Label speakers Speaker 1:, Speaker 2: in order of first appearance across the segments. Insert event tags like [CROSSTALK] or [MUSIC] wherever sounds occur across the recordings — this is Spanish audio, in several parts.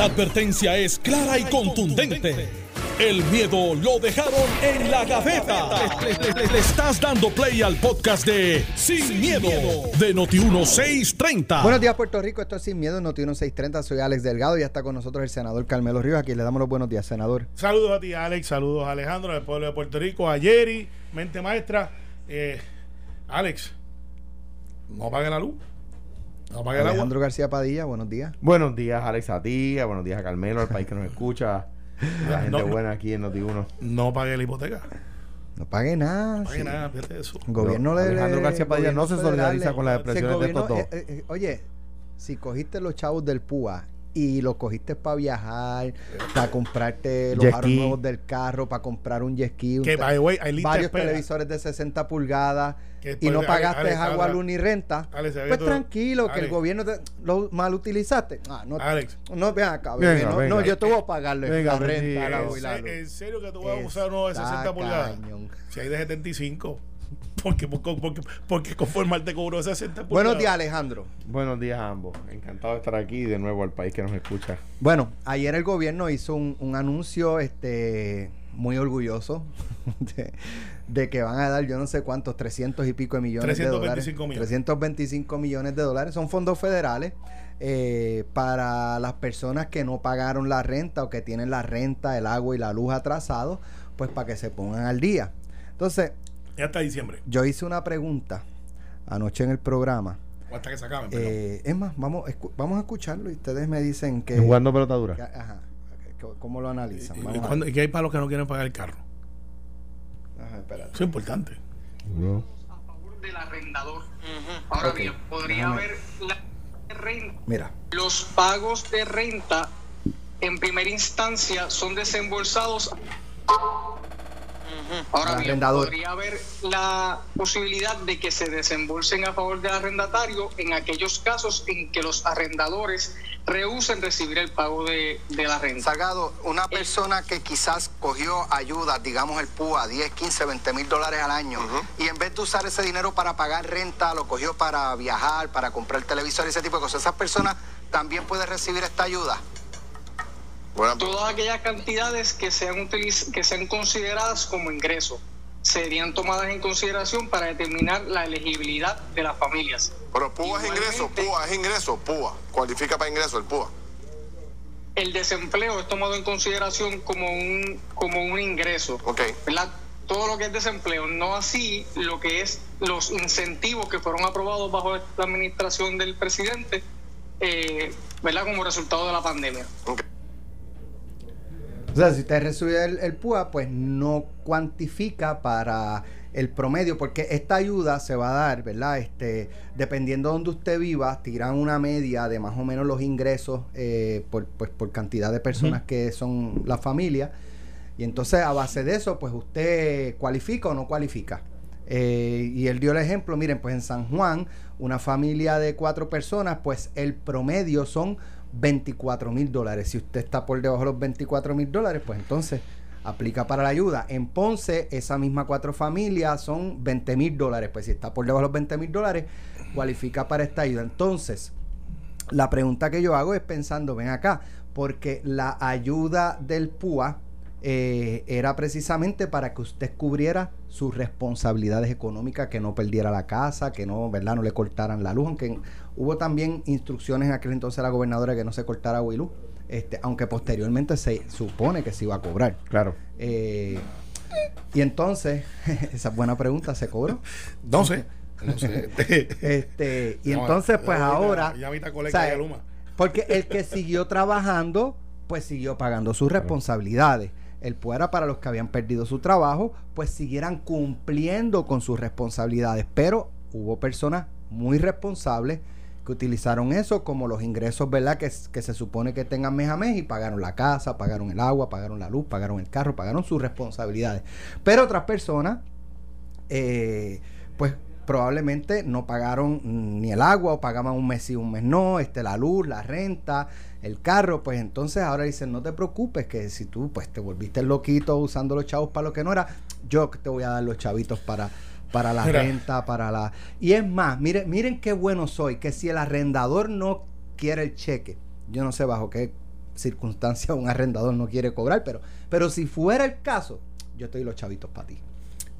Speaker 1: La advertencia es clara y contundente. El miedo lo dejaron en la gaveta. Le, le- le- le estás dando play al podcast de Sin, miedo, de Noti1630.
Speaker 2: Buenos días, Puerto Rico. Esto es Sin Miedo, Noti 1630. Soy Alex Delgado y ya está con nosotros el senador Carmelo Ríos. Aquí le damos los buenos días, senador.
Speaker 3: Saludos a ti, Alex. Saludos a Alejandro, del pueblo de Puerto Rico, a Jerry, mente maestra. Eh, Alex, no apague la luz.
Speaker 2: Alejandro García Padilla, buenos días.
Speaker 4: Buenos días, Alex, a ti, a buenos días a Carmelo, al país que nos escucha, la [LAUGHS] gente
Speaker 3: No,
Speaker 4: buena aquí en Noti1.
Speaker 3: No apague la hipoteca.
Speaker 2: No pague nada.
Speaker 3: No apague
Speaker 2: sí.
Speaker 3: nada, fíjate eso.
Speaker 2: El gobierno
Speaker 4: No,
Speaker 2: le.
Speaker 4: Alejandro
Speaker 2: le-
Speaker 4: García Padilla no se solidariza con las
Speaker 2: ese
Speaker 4: de estos dos.
Speaker 2: eh, eh, oye, si cogiste los chavos del PUA y los cogiste para viajar, para comprarte los aros nuevos del carro, para comprar un jet ski, un
Speaker 3: Que, by way,
Speaker 2: varios televisores de 60 pulgadas
Speaker 3: Que
Speaker 2: y no pagaste
Speaker 3: Alex,
Speaker 2: agua,
Speaker 3: Alex,
Speaker 2: luz ni renta,
Speaker 3: Alex,
Speaker 2: pues tranquilo, que el gobierno te- lo mal utilizaste. Ah, no,
Speaker 3: Alex.
Speaker 2: no, ven acá,
Speaker 4: Venga,
Speaker 2: no,
Speaker 4: venga.
Speaker 2: no, yo te voy a pagarle
Speaker 4: Venga,
Speaker 2: la renta, y
Speaker 3: ¿En,
Speaker 2: la
Speaker 3: serio que tú vas a usar uno de 60 pulgadas?
Speaker 2: cañón.
Speaker 3: Si hay de 75. Porque, porque, porque, conformarte con uno de 60 pulgadas.
Speaker 2: Buenos días, Alejandro.
Speaker 4: Buenos días a ambos. Encantado de estar aquí y de nuevo al país que nos escucha.
Speaker 2: Bueno, ayer el gobierno hizo un, un anuncio este muy orgulloso [LAUGHS] de, de que van a dar yo no sé cuántos, 300 y pico de millones de dólares.
Speaker 3: 325 millones.
Speaker 2: 325 millones de dólares. Son fondos federales eh, para las personas que no pagaron la renta o que tienen la renta, el agua y la luz atrasados, pues para que se pongan al día. Entonces,
Speaker 3: Ya hasta diciembre.
Speaker 2: yo hice una pregunta anoche en el programa.
Speaker 3: O hasta que se acaben.
Speaker 2: Eh, es más, vamos, escu- vamos a escucharlo y ustedes me dicen que...
Speaker 4: Jugando pelota dura.
Speaker 2: que- ajá, que- ¿Cómo lo analizan?
Speaker 3: ¿Y, y cuándo- y qué hay para los que no quieren pagar el carro?
Speaker 2: Ajá, espérate.
Speaker 3: Eso es importante.
Speaker 4: No.
Speaker 5: a favor del arrendador. Ahora
Speaker 2: Ok,
Speaker 5: bien, podría
Speaker 2: déjame-
Speaker 5: haber la renta.
Speaker 2: Mira,
Speaker 5: Los pagos de renta en primera instancia son desembolsados. Ahora bien,
Speaker 2: arrendador.
Speaker 5: podría haber la posibilidad de que se desembolsen a favor del arrendatario en aquellos casos en que los arrendadores rehúsen recibir el pago de, de la renta.
Speaker 6: Salgado, una persona que quizás cogió ayuda, digamos el PUA, 10, 15, 20 mil dólares al año, y en vez de usar ese dinero para pagar renta, lo cogió para viajar, para comprar televisor y ese tipo de cosas, ¿esas personas también pueden recibir esta ayuda?
Speaker 5: Todas aquellas cantidades que sean, que sean consideradas como ingreso serían tomadas en consideración para determinar la elegibilidad de las familias.
Speaker 7: Pero PUA es ingreso, PUA es ingreso, PUA. Cualifica para ingreso el PUA.
Speaker 5: El desempleo es tomado en consideración como un, como un ingreso.
Speaker 7: Ok.
Speaker 5: ¿verdad? Todo lo que es desempleo, no así lo que es los incentivos que fueron aprobados bajo la administración del presidente, eh, ¿verdad? Como resultado de la pandemia.
Speaker 7: ok.
Speaker 2: O sea, si usted recibe el, el PUA, pues no cuantifica para el promedio, porque esta ayuda se va a dar, ¿verdad? Este, dependiendo de donde usted viva, tiran una media de más o menos los ingresos eh, por, pues, por cantidad de personas que son la familia. Y entonces, a base de eso, pues usted cualifica o no cualifica. Eh, y él dio el ejemplo, miren, pues en San Juan, una familia de cuatro personas, pues el promedio son 24 mil dólares. Si usted está por debajo de los 24 mil dólares, pues entonces aplica para la ayuda. En Ponce, esa misma cuatro familias son 20 mil dólares. Pues si está por debajo de los 20 mil dólares, cualifica para esta ayuda. Entonces, la pregunta que yo hago es pensando, ven acá, porque la ayuda del PUA eh, era precisamente para que usted cubriera sus responsabilidades económicas, que no perdiera la casa, que no, ¿verdad? No le cortaran la luz, aunque hubo también instrucciones en aquel entonces a la gobernadora que no se cortara luz, este, aunque posteriormente se supone que se iba a cobrar.
Speaker 4: Claro.
Speaker 2: Eh, y entonces, [LAUGHS] esa buena pregunta, ¿se cobró? [LAUGHS]
Speaker 3: No sé. No sé. [LAUGHS]
Speaker 2: Este, y
Speaker 3: No,
Speaker 2: entonces, pues
Speaker 3: ya
Speaker 2: ahora.
Speaker 3: ya ahorita colecta
Speaker 2: ¿sabes?
Speaker 3: de Luma.
Speaker 2: Porque el que siguió trabajando, pues siguió pagando sus responsabilidades. El fuera para los que habían perdido su trabajo, pues siguieran cumpliendo con sus responsabilidades. Pero hubo personas muy responsables que utilizaron eso como los ingresos, ¿verdad? Que, que se supone que tengan mes a mes y pagaron la casa, pagaron el agua, pagaron la luz, pagaron el carro, pagaron sus responsabilidades. Pero otras personas, eh, pues probablemente no pagaron mm, ni el agua o pagaban un mes y un mes no, este, la luz, la renta, el carro, pues entonces ahora dicen, no te preocupes, que si tú pues te volviste loquito usando los chavos para lo que no era, yo te voy a dar los chavitos para, para la
Speaker 3: Mira.
Speaker 2: renta, para la... Y es más, miren, miren qué bueno soy, que si el arrendador no quiere el cheque, yo no sé bajo qué circunstancias un arrendador no quiere cobrar, pero, pero si fuera el caso, yo estoy los chavitos para ti.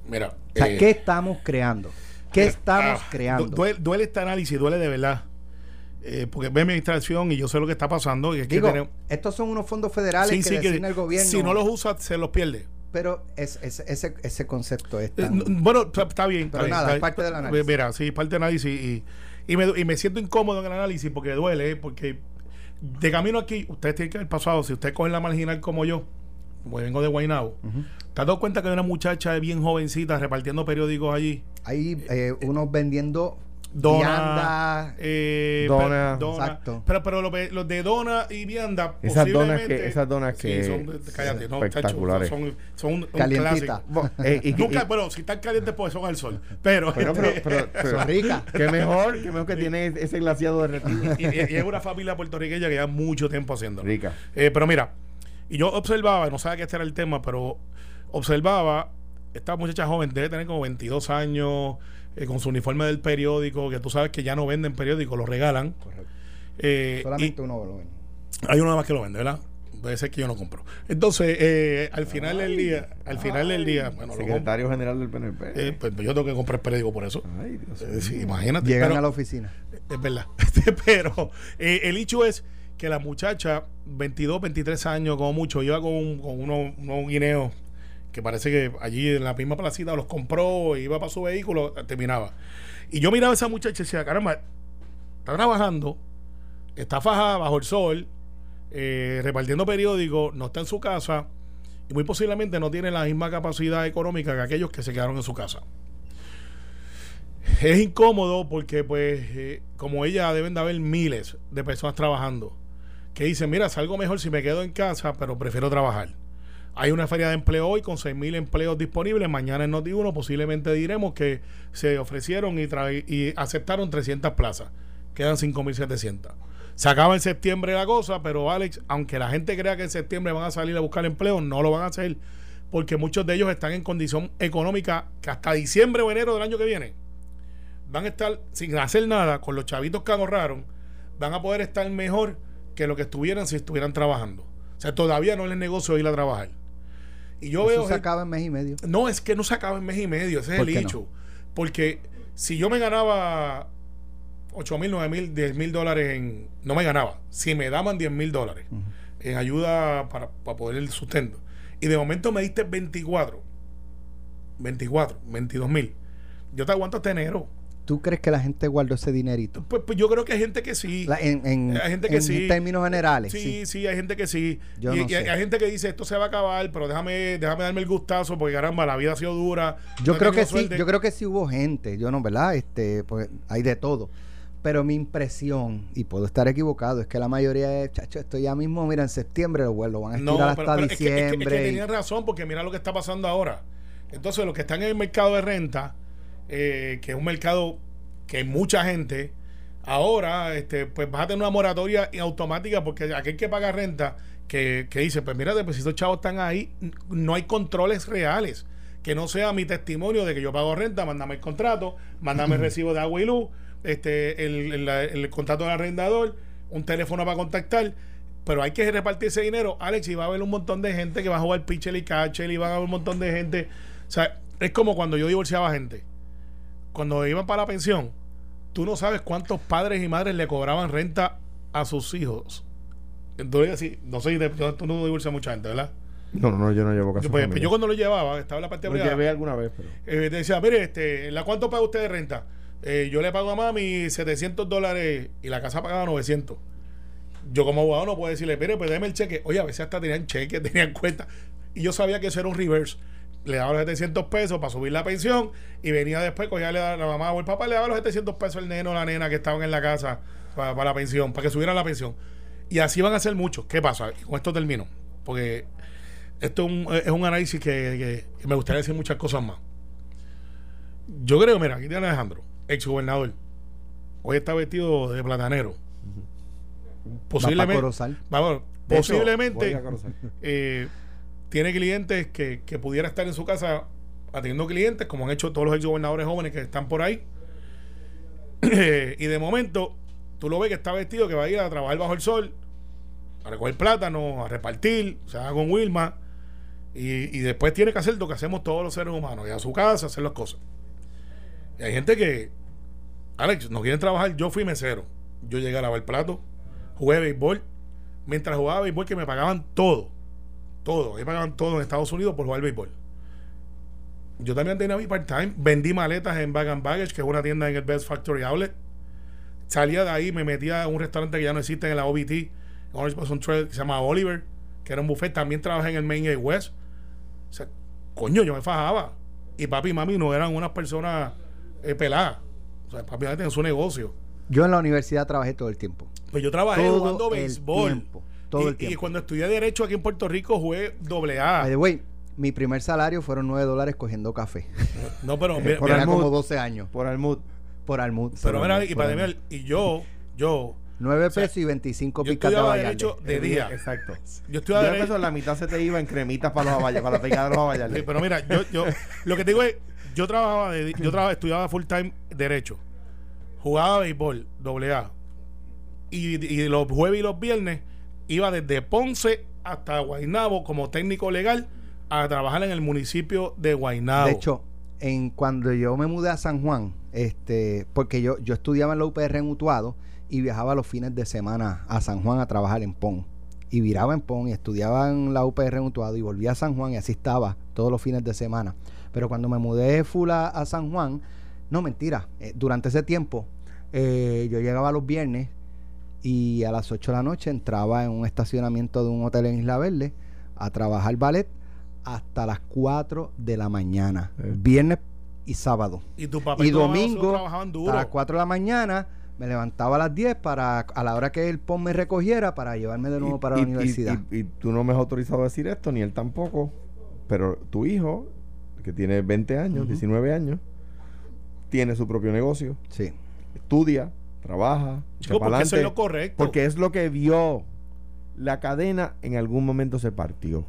Speaker 3: Mira,
Speaker 2: O sea,
Speaker 3: eh,
Speaker 2: ¿qué estamos creando? ¿Qué estamos
Speaker 3: ah,
Speaker 2: creando?
Speaker 3: du- Duele, duele este análisis, duele de verdad. Eh, porque ve mi administración y yo sé lo que está pasando. Y es que
Speaker 2: Digo,
Speaker 3: tenemos-
Speaker 2: estos son unos fondos federales
Speaker 3: Sí,
Speaker 2: que
Speaker 3: sí, que
Speaker 2: el gobierno.
Speaker 3: si no los usa, se los pierde.
Speaker 2: Pero es, es- ese, ese concepto es
Speaker 3: Eh,
Speaker 2: tan-
Speaker 3: bueno, está, está bien. está
Speaker 2: Pero
Speaker 3: bien,
Speaker 2: nada,
Speaker 3: está bien.
Speaker 2: parte del análisis.
Speaker 3: Mira, sí, parte del análisis. Y, y, me, y me siento incómodo en el análisis porque duele, porque de camino aquí, ustedes tienen que haber pasado, si ustedes cogen la marginal como yo, como vengo de Guaynabo, ¿te has dado cuenta que hay una muchacha bien jovencita repartiendo periódicos allí?
Speaker 2: Hay eh, unos vendiendo
Speaker 3: Dona,
Speaker 2: vianda,
Speaker 3: eh,
Speaker 4: Dona.
Speaker 2: Exacto.
Speaker 3: Pero, pero los, los de Dona y Vianda,
Speaker 4: Esas donas
Speaker 3: posiblemente-
Speaker 4: que- esas donas que-
Speaker 3: Sí, son, cállate, no, chacho,
Speaker 4: espectaculares.
Speaker 3: son, son un, clásico.
Speaker 4: Eh, y- [LAUGHS]
Speaker 3: Nunca,
Speaker 4: y-
Speaker 3: bueno, si están calientes, pues son al sol. Pero,
Speaker 4: Pero, pero,
Speaker 3: este,
Speaker 4: pero, pero- [LAUGHS]
Speaker 2: son ricas.
Speaker 4: Qué mejor, qué mejor que tiene ese glaciado derretido.
Speaker 3: y, y- y es una familia puertorriqueña que lleva mucho tiempo haciéndolo.
Speaker 4: Rica.
Speaker 3: Eh, pero mira, y yo observaba, no sabía que este era el tema, pero observaba, esta muchacha joven debe tener como 22 años, eh, con su uniforme del periódico, que tú sabes que ya no venden periódicos, lo regalan. Eh,
Speaker 2: Solamente uno lo ven.
Speaker 3: hay uno nada más que lo vende, ¿verdad? Puede ser que yo no compro. Entonces, eh, al final del día, al final del día, bueno, lo.
Speaker 4: Secretario general del PNP.
Speaker 3: Eh, pues yo tengo que comprar periódico por eso.
Speaker 4: Ay, Dios
Speaker 3: Eh, sí, imagínate.
Speaker 2: Llegan
Speaker 3: pero-
Speaker 2: a la oficina.
Speaker 3: es verdad. [LAUGHS] Pero eh, el hecho es que la muchacha, 22, 23 años como mucho, iba con, un- con unos, unos guineos que parece que allí en la misma placita los compró, iba para su vehículo, terminaba. Y yo miraba a esa muchacha y decía, caramba, está trabajando, está fajada bajo el sol, eh, repartiendo periódicos, no está en su casa y muy posiblemente no tiene la misma capacidad económica que aquellos que se quedaron en su casa. Es incómodo porque, pues, eh, como ella, deben de haber miles de personas trabajando que dicen, mira, salgo mejor si me quedo en casa, pero prefiero trabajar. Hay una feria de empleo hoy con 6.000 empleos disponibles. Mañana en Noti1 posiblemente diremos que se ofrecieron y, y aceptaron 300 plazas. Quedan 5.700. Se acaba en septiembre la cosa, pero Alex, aunque la gente crea que en septiembre van a salir a buscar empleo, no lo van a hacer porque muchos de ellos están en condición económica que hasta diciembre o enero del año que viene van a estar sin hacer nada con los chavitos que ahorraron, van a poder estar mejor que lo que estuvieran si estuvieran trabajando. O sea, todavía no les negocio ir a trabajar. Y yo
Speaker 2: Eso
Speaker 3: veo.
Speaker 2: se acaba en mes y medio.
Speaker 3: no, es que no se acaba en mes y medio, ese es
Speaker 2: ¿Por
Speaker 3: el
Speaker 2: qué no?
Speaker 3: hecho. Porque si yo me ganaba 8 mil, 9 mil, 10 mil dólares en. No me ganaba. Si me daban 10 mil dólares en ayuda para, para poder el sustento. Y de momento me diste 24, 24, 22 mil. Yo te aguanto hasta enero.
Speaker 2: ¿Tú crees que la gente guardó ese dinerito?
Speaker 3: Pues, pues yo creo que hay gente que sí.
Speaker 2: La- en en-
Speaker 3: Hay gente que
Speaker 2: en
Speaker 3: sí.
Speaker 2: términos generales,
Speaker 3: Sí,
Speaker 2: sí.
Speaker 3: sí, hay gente que sí.
Speaker 2: Yo
Speaker 3: y,
Speaker 2: no
Speaker 3: y
Speaker 2: sé.
Speaker 3: hay gente que dice esto se va a acabar, pero déjame, déjame darme el gustazo porque caramba, la vida ha sido dura.
Speaker 2: Yo
Speaker 3: no
Speaker 2: creo que sí, yo creo que sí hubo gente, yo no, ¿verdad? Este, pues hay de todo. Pero mi impresión, y puedo estar equivocado, es que la mayoría de chachos, esto ya mismo, mira, en septiembre lo, lo van a
Speaker 3: No,
Speaker 2: estirar
Speaker 3: pero,
Speaker 2: hasta
Speaker 3: pero es que- es que-
Speaker 2: diciembre.
Speaker 3: Es que,
Speaker 2: y-
Speaker 3: tenían razón porque mira lo que está pasando ahora. Entonces, los que están en el mercado de renta, eh, que es un mercado que hay mucha gente, ahora este, pues vas a tener una moratoria automática porque aquel que paga renta, que, que dice, pues mira, pues si esos chavos están ahí, no hay controles reales. Que no sea mi testimonio de que yo pago renta, mándame el contrato, mándame el recibo de agua y luz, este, el, el contrato del arrendador, un teléfono para contactar pero hay que repartir ese dinero, Alex, y va a haber un montón de gente que va a jugar pitcher y catcher y va a haber un montón de gente. O sea, es como cuando yo divorciaba gente. Cuando iban para la pensión, tú no sabes cuántos padres y madres le cobraban renta a sus hijos. Entonces, así, no sé, tú no divorcias a mucha gente, ¿verdad?
Speaker 4: No, no, no, yo no llevo caso.
Speaker 3: Pues, pues yo cuando lo llevaba, estaba en la parte
Speaker 4: lo
Speaker 3: privada,
Speaker 4: llevé alguna vez, pero.
Speaker 3: eh, decía, mire, este, ¿la cuánto paga usted de renta? Eh, yo le pago a mami 700 dólares y la casa pagaba 900. Yo como abogado no puedo decirle, mire, pues déme el cheque. Oye, a veces hasta tenían cheque, [LAUGHS] tenían cuenta. Y yo sabía que eso era un reverse. Le daba los 700 pesos para subir la pensión y venía después, cogía la, la mamá o el papá, le daba los 700 pesos al neno o la nena que estaban en la casa para, para la pensión, para que subieran la pensión. Y así van a ser muchos. ¿Qué pasa? Con esto termino. Porque esto es un, es un análisis que, me gustaría decir muchas cosas más. Yo creo, mira, aquí tiene Alejandro, ex gobernador. Hoy está vestido de platanero. Posiblemente.
Speaker 4: De hecho,
Speaker 3: posiblemente
Speaker 4: Corozal.
Speaker 3: eh, tiene clientes que, que pudiera estar en su casa atendiendo clientes, como han hecho todos los ex gobernadores jóvenes que están por ahí. [CLEARS THROAT] y de momento, tú lo ves que está vestido, que va a ir a trabajar bajo el sol, a recoger plátano, a repartir, se va con Wilma. Y, y después tiene que hacer lo que hacemos todos los seres humanos, ir a su casa, hacer las cosas. Y hay gente que, Alex, no quieren trabajar. Yo fui mesero. Yo llegué a lavar plato, jugué béisbol. Mientras jugaba béisbol, que me pagaban todo. Todo. Me pagaban todo en Estados Unidos por jugar béisbol. Yo también tenía mi part-time. Vendí maletas en Bag and Baggage, que es una tienda en el Best Factory Outlet. Salía de ahí, me metía a un restaurante que ya no existe en la OBT, en Orange Blossom Trail, que se llama Oliver, que era un buffet. También trabajé en el Main Gate West. O sea, coño, yo me fajaba. Y papi y mami no eran unas personas eh, peladas. O sea, papi y mami tenían su negocio.
Speaker 2: Yo en la universidad trabajé todo el tiempo.
Speaker 3: Pues yo trabajé
Speaker 2: Todo
Speaker 3: jugando béisbol.
Speaker 2: tiempo, todo
Speaker 3: y,
Speaker 2: el tiempo.
Speaker 3: y cuando estudié Derecho aquí en Puerto Rico jugué doble A.
Speaker 2: By the way, mi primer salario fueron 9 dólares cogiendo café. [LAUGHS]
Speaker 3: No, pero [LAUGHS] mira,
Speaker 4: Por
Speaker 3: mira,
Speaker 2: como 12 años.
Speaker 4: Por Almud.
Speaker 2: Por Almud.
Speaker 3: pero
Speaker 2: Por
Speaker 3: mira,
Speaker 2: Almud,
Speaker 3: y, para mí, y yo, yo,
Speaker 2: 9
Speaker 3: o sea,
Speaker 2: pesos y 25
Speaker 3: yo
Speaker 2: picas de.
Speaker 3: Derecho de día.
Speaker 4: Exacto.
Speaker 3: Yo estudiaba Derecho.
Speaker 4: eso la mitad se te iba en cremitas para los abayales, para la pegada de los abayales.
Speaker 3: Sí, pero mira, yo, yo, lo que te digo es, yo trabajaba, de, yo trabajaba, estudiaba full time derecho, jugaba béisbol, doble A, y, y los jueves y los viernes iba desde Ponce hasta Guaynabo como técnico legal a trabajar en el municipio de Guaynabo.
Speaker 2: De hecho, en cuando yo me mudé a San Juan, este, porque yo, yo estudiaba en la UPR en Utuado y viajaba los fines de semana a San Juan a trabajar en PON. Y viraba en PON y estudiaba en la UPR en Utuado y volvía a San Juan y así estaba todos los fines de semana. Pero cuando me mudé full a, a San Juan, no mentira, eh, durante ese tiempo eh, yo llegaba los viernes y a las 8 de la noche entraba en un estacionamiento de un hotel en Isla Verde a trabajar ballet hasta las 4 de la mañana,
Speaker 4: Sí.
Speaker 2: viernes y sábado.
Speaker 3: y tu papá
Speaker 2: Y
Speaker 3: tu
Speaker 2: domingo
Speaker 3: trabajaban
Speaker 2: a
Speaker 3: duro.
Speaker 2: las 4 de la mañana me levantaba a las 10 para a la hora que el PON me recogiera para llevarme de nuevo
Speaker 4: Y-
Speaker 2: para
Speaker 4: y-
Speaker 2: la universidad.
Speaker 4: Y, y tú no me has autorizado a decir esto, ni él tampoco. Pero tu hijo, que tiene 20 años,
Speaker 2: Ujú.
Speaker 4: 19 años, tiene su propio negocio,
Speaker 2: sí.
Speaker 4: estudia, trabaja,
Speaker 3: Chico, porque eso es lo correcto.
Speaker 4: porque es lo que vio. La cadena en algún momento se partió.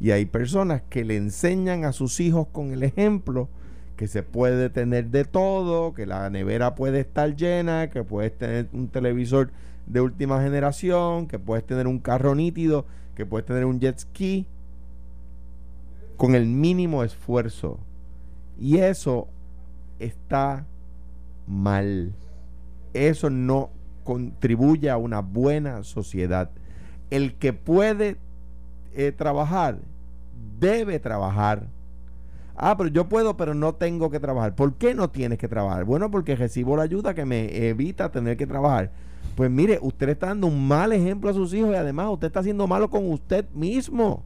Speaker 4: Y hay personas que le enseñan a sus hijos con el ejemplo que se puede tener de todo, que la nevera puede estar llena, que puedes tener un televisor de última generación, que puedes tener un carro nítido, que puedes tener un jet ski con el mínimo esfuerzo. Y eso está mal. Eso no contribuye a una buena sociedad. El que puede eh, trabajar, debe trabajar. Ah, pero yo puedo, pero no tengo que trabajar. ¿Por qué no tienes que trabajar? Bueno, porque recibo la ayuda que me evita tener que trabajar. Pues mire, usted está dando un mal ejemplo a sus hijos y además usted está haciendo malo con usted mismo.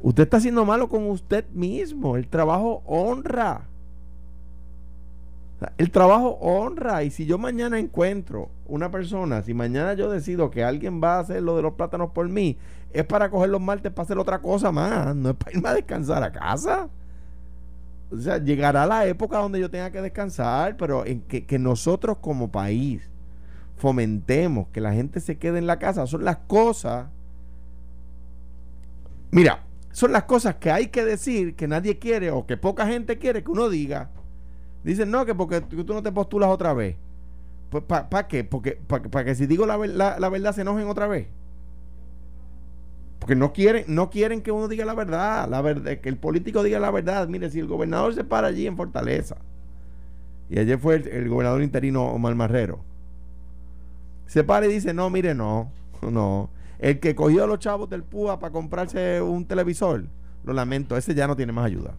Speaker 4: Usted está haciendo malo con usted mismo. El trabajo honra. El trabajo honra. Y si yo mañana encuentro una persona, si mañana yo decido que alguien va a hacer lo de los plátanos por mí, es para coger los martes para hacer otra cosa más. No es para irme a descansar a casa. O sea, llegará la época donde yo tenga que descansar, pero en que, que nosotros como país fomentemos que la gente se quede en la casa. Son las cosas. Mira, son las cosas que hay que decir que nadie quiere o que poca gente quiere que uno diga. Dicen, no, que porque tú no te postulas otra vez. Pues, ¿para qué? Porque, para que si digo la verdad se enojen otra vez. Porque no quieren, no quieren que uno diga la verdad, la verdad, que el político diga la verdad. Mire, si el gobernador se para allí en Fortaleza, y ayer fue el, el gobernador interino Omar Marrero, se para y dice, no, mire, no, no. El que cogió a los chavos del PUA para comprarse un televisor, lo lamento, ese ya no tiene más ayuda.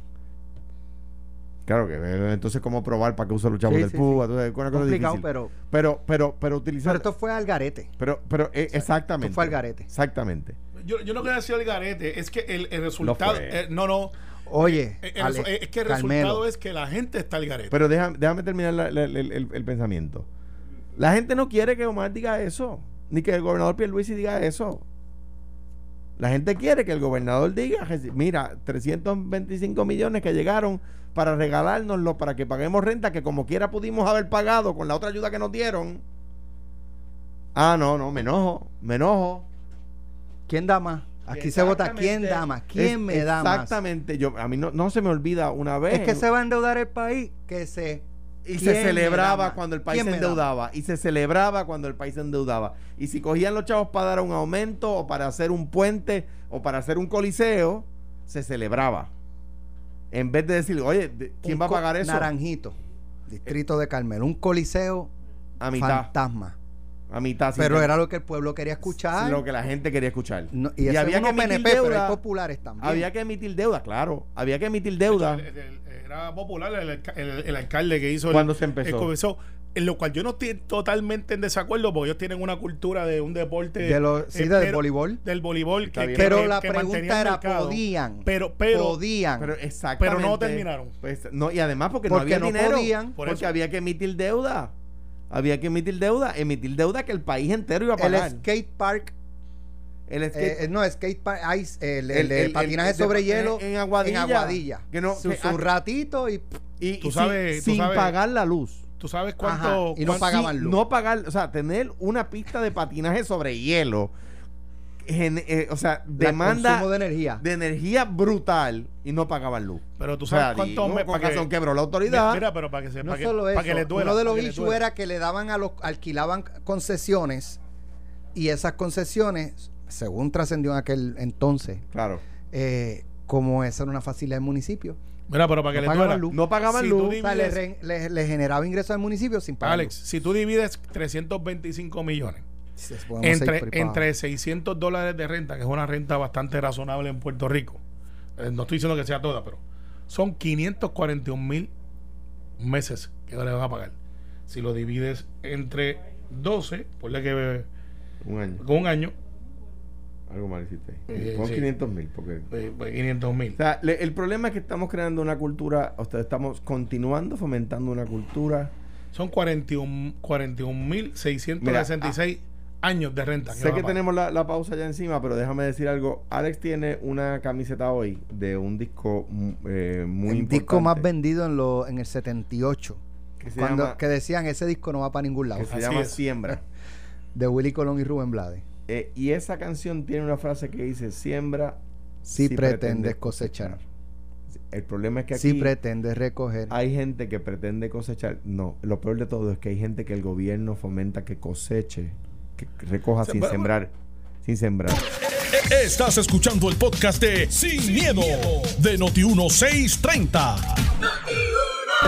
Speaker 4: Claro que eh, entonces cómo probar para que use los chavos
Speaker 2: Sí,
Speaker 4: del
Speaker 2: sí,
Speaker 4: Entonces, es una cosa
Speaker 2: Complicado,
Speaker 4: difícil.
Speaker 2: pero,
Speaker 4: pero pero pero utilizar
Speaker 2: pero esto fue al garete.
Speaker 4: pero pero eh, exactamente.
Speaker 2: esto fue al garete.
Speaker 4: Exactamente.
Speaker 3: Yo, yo no quería decir el garete, es que el, el resultado.
Speaker 4: fue.
Speaker 3: eh, no, no.
Speaker 2: Oye,
Speaker 3: eh, el
Speaker 2: Ale,
Speaker 3: eh, es que el
Speaker 2: Carmelo,
Speaker 3: resultado es que la gente está al garete.
Speaker 4: Pero déjame, déjame terminar la- la- el, el- el pensamiento. La gente no quiere que Omar diga eso, ni que el gobernador Pierluisi diga eso. La gente quiere que el gobernador diga, "Reci- mira, 325 millones que llegaron para regalárnoslo, para que paguemos renta, que como quiera pudimos haber pagado con la otra ayuda que nos dieron. Ah, no, no, me enojo, me enojo.
Speaker 2: ¿Quién da más? Aquí se vota quién da más, quién
Speaker 4: Es-
Speaker 2: me da más.
Speaker 4: Exactamente, yo, a mí no, no se me olvida una vez.
Speaker 2: Es que se va a endeudar el país, que se
Speaker 4: y
Speaker 2: ¿Quién
Speaker 4: se celebraba cuando el país
Speaker 2: ¿Quién
Speaker 4: se endeudaba. Y se celebraba cuando el país se endeudaba. Y si cogían los chavos para dar un aumento o para hacer un puente o para hacer un coliseo, se celebraba. En vez de decir, oye, ¿de- ¿quién
Speaker 2: Un
Speaker 4: va a pagar eso?
Speaker 2: Naranjito, distrito de Carmelo, un coliseo
Speaker 4: A mitad.
Speaker 2: fantasma.
Speaker 4: A mitad.
Speaker 2: Pero era lo que el pueblo quería escuchar.
Speaker 4: lo que la gente quería escuchar.
Speaker 2: No, y,
Speaker 4: había que emitir
Speaker 2: PNP, pero
Speaker 4: deuda.
Speaker 2: hay populares también.
Speaker 4: Había que emitir deuda, claro. Había que emitir deuda.
Speaker 3: El- el- el- Era popular el, alca- el- el alcalde que hizo. el-
Speaker 4: ¿Cuándo se empezó?
Speaker 3: el comenzó, en lo cual yo no estoy totalmente en desacuerdo porque ellos tienen una cultura de un deporte.
Speaker 2: De lo- sí,
Speaker 3: eh,
Speaker 2: del
Speaker 3: pero-
Speaker 2: voleibol.
Speaker 3: Del voleibol. Que, que-
Speaker 2: pero
Speaker 3: que
Speaker 2: la
Speaker 3: mantenía
Speaker 2: pregunta
Speaker 3: el
Speaker 2: era,
Speaker 3: mercado.
Speaker 2: ¿podían?
Speaker 3: Pero, pero,
Speaker 2: podían.
Speaker 4: Pero exactamente.
Speaker 3: Pero no terminaron.
Speaker 4: Pues, no, y además porque,
Speaker 2: Porque
Speaker 4: no
Speaker 2: no
Speaker 4: había dinero.
Speaker 2: podían.
Speaker 3: Por
Speaker 4: porque
Speaker 3: eso.
Speaker 4: había que emitir deuda. Había que emitir deuda. Emitir deuda que el país entero iba a
Speaker 2: el
Speaker 4: pagar.
Speaker 2: skate park,
Speaker 4: El
Speaker 2: eh,
Speaker 4: skate-
Speaker 2: eh, no, skate park, ice, el, el-
Speaker 4: El-
Speaker 2: el
Speaker 4: el-
Speaker 2: patinaje
Speaker 4: el
Speaker 2: sobre hielo
Speaker 4: en Aguadilla.
Speaker 2: En Aguadilla.
Speaker 4: Que no-
Speaker 2: su,
Speaker 4: que-
Speaker 2: su
Speaker 4: ah,
Speaker 2: ratito y
Speaker 4: y,
Speaker 3: Tú
Speaker 4: y
Speaker 3: sabes-
Speaker 4: sin,
Speaker 3: tú
Speaker 4: sin
Speaker 3: sabes-
Speaker 4: pagar la luz.
Speaker 3: ¿Tú sabes
Speaker 2: Ajá,
Speaker 3: cuánto.
Speaker 2: y no pagaban luz.
Speaker 4: No pagar, o sea, tener una pista de patinaje sobre hielo. gen- eh, o sea, demanda
Speaker 2: consumo de energía.
Speaker 4: de energía brutal y no pagaban luz.
Speaker 3: Pero tú
Speaker 4: O sea,
Speaker 3: sabes cuánto.
Speaker 4: digo,
Speaker 3: me-
Speaker 4: con
Speaker 3: para que-
Speaker 4: razón quebró la autoridad.
Speaker 3: Mira, pero para que se.
Speaker 2: no
Speaker 3: para que,
Speaker 2: solo
Speaker 3: para
Speaker 2: eso,
Speaker 3: que les duela,
Speaker 2: uno de los
Speaker 3: para
Speaker 2: issues era que le daban a los, alquilaban concesiones y esas concesiones, según trascendió en aquel entonces,
Speaker 4: Claro.
Speaker 2: eh, como esa era una facilidad del municipio,
Speaker 3: Mira, pero para que
Speaker 2: No
Speaker 3: les duela.
Speaker 2: luz.
Speaker 4: No pagaban
Speaker 3: Si
Speaker 4: luz.
Speaker 2: o sea, le,
Speaker 3: divides-
Speaker 2: re- le- le generaba ingresos al municipio sin pagar.
Speaker 3: Alex, si tú divides 325 millones entre, entre
Speaker 2: abajo.
Speaker 3: 600 dólares de renta, que es una renta bastante razonable en Puerto Rico, eh, no estoy diciendo que sea toda, pero son 541 mil meses que le van a pagar. Si lo divides entre 12, ponle que
Speaker 4: Un año.
Speaker 3: con un año,
Speaker 4: Algo mal hiciste.
Speaker 3: Eh,
Speaker 4: Pon
Speaker 3: sí.
Speaker 4: 500 mil. Porque...
Speaker 3: eh, pues 500 mil.
Speaker 4: O sea, le- el problema es que estamos creando una cultura, o sea, estamos continuando fomentando una cultura.
Speaker 3: Son 41 41.666 años de renta.
Speaker 4: Sé que tenemos la, la pausa ya encima, pero déjame decir algo. Alex tiene una camiseta hoy de un disco mm, eh, muy
Speaker 2: el
Speaker 4: importante.
Speaker 2: disco más vendido en, lo, en el 78.
Speaker 4: que
Speaker 2: Cuando,
Speaker 4: llama,
Speaker 2: que decían, ese disco no va para ningún lado.
Speaker 4: que se
Speaker 3: Así
Speaker 4: llama
Speaker 3: es.
Speaker 4: Siembra.
Speaker 2: De Willy Colón y Rubén Blades.
Speaker 4: Eh, y esa canción tiene una frase que dice, siembra
Speaker 2: Si pretendes cosechar.
Speaker 4: El problema es que aquí
Speaker 2: Si pretendes recoger.
Speaker 4: hay gente que pretende cosechar. No, lo peor de todo es que hay gente que el gobierno fomenta que coseche, que recoja
Speaker 3: Se-
Speaker 4: sin
Speaker 3: pero-
Speaker 4: sembrar. Sin sembrar.
Speaker 1: Estás escuchando el podcast de Sin, miedo, de Noti1630.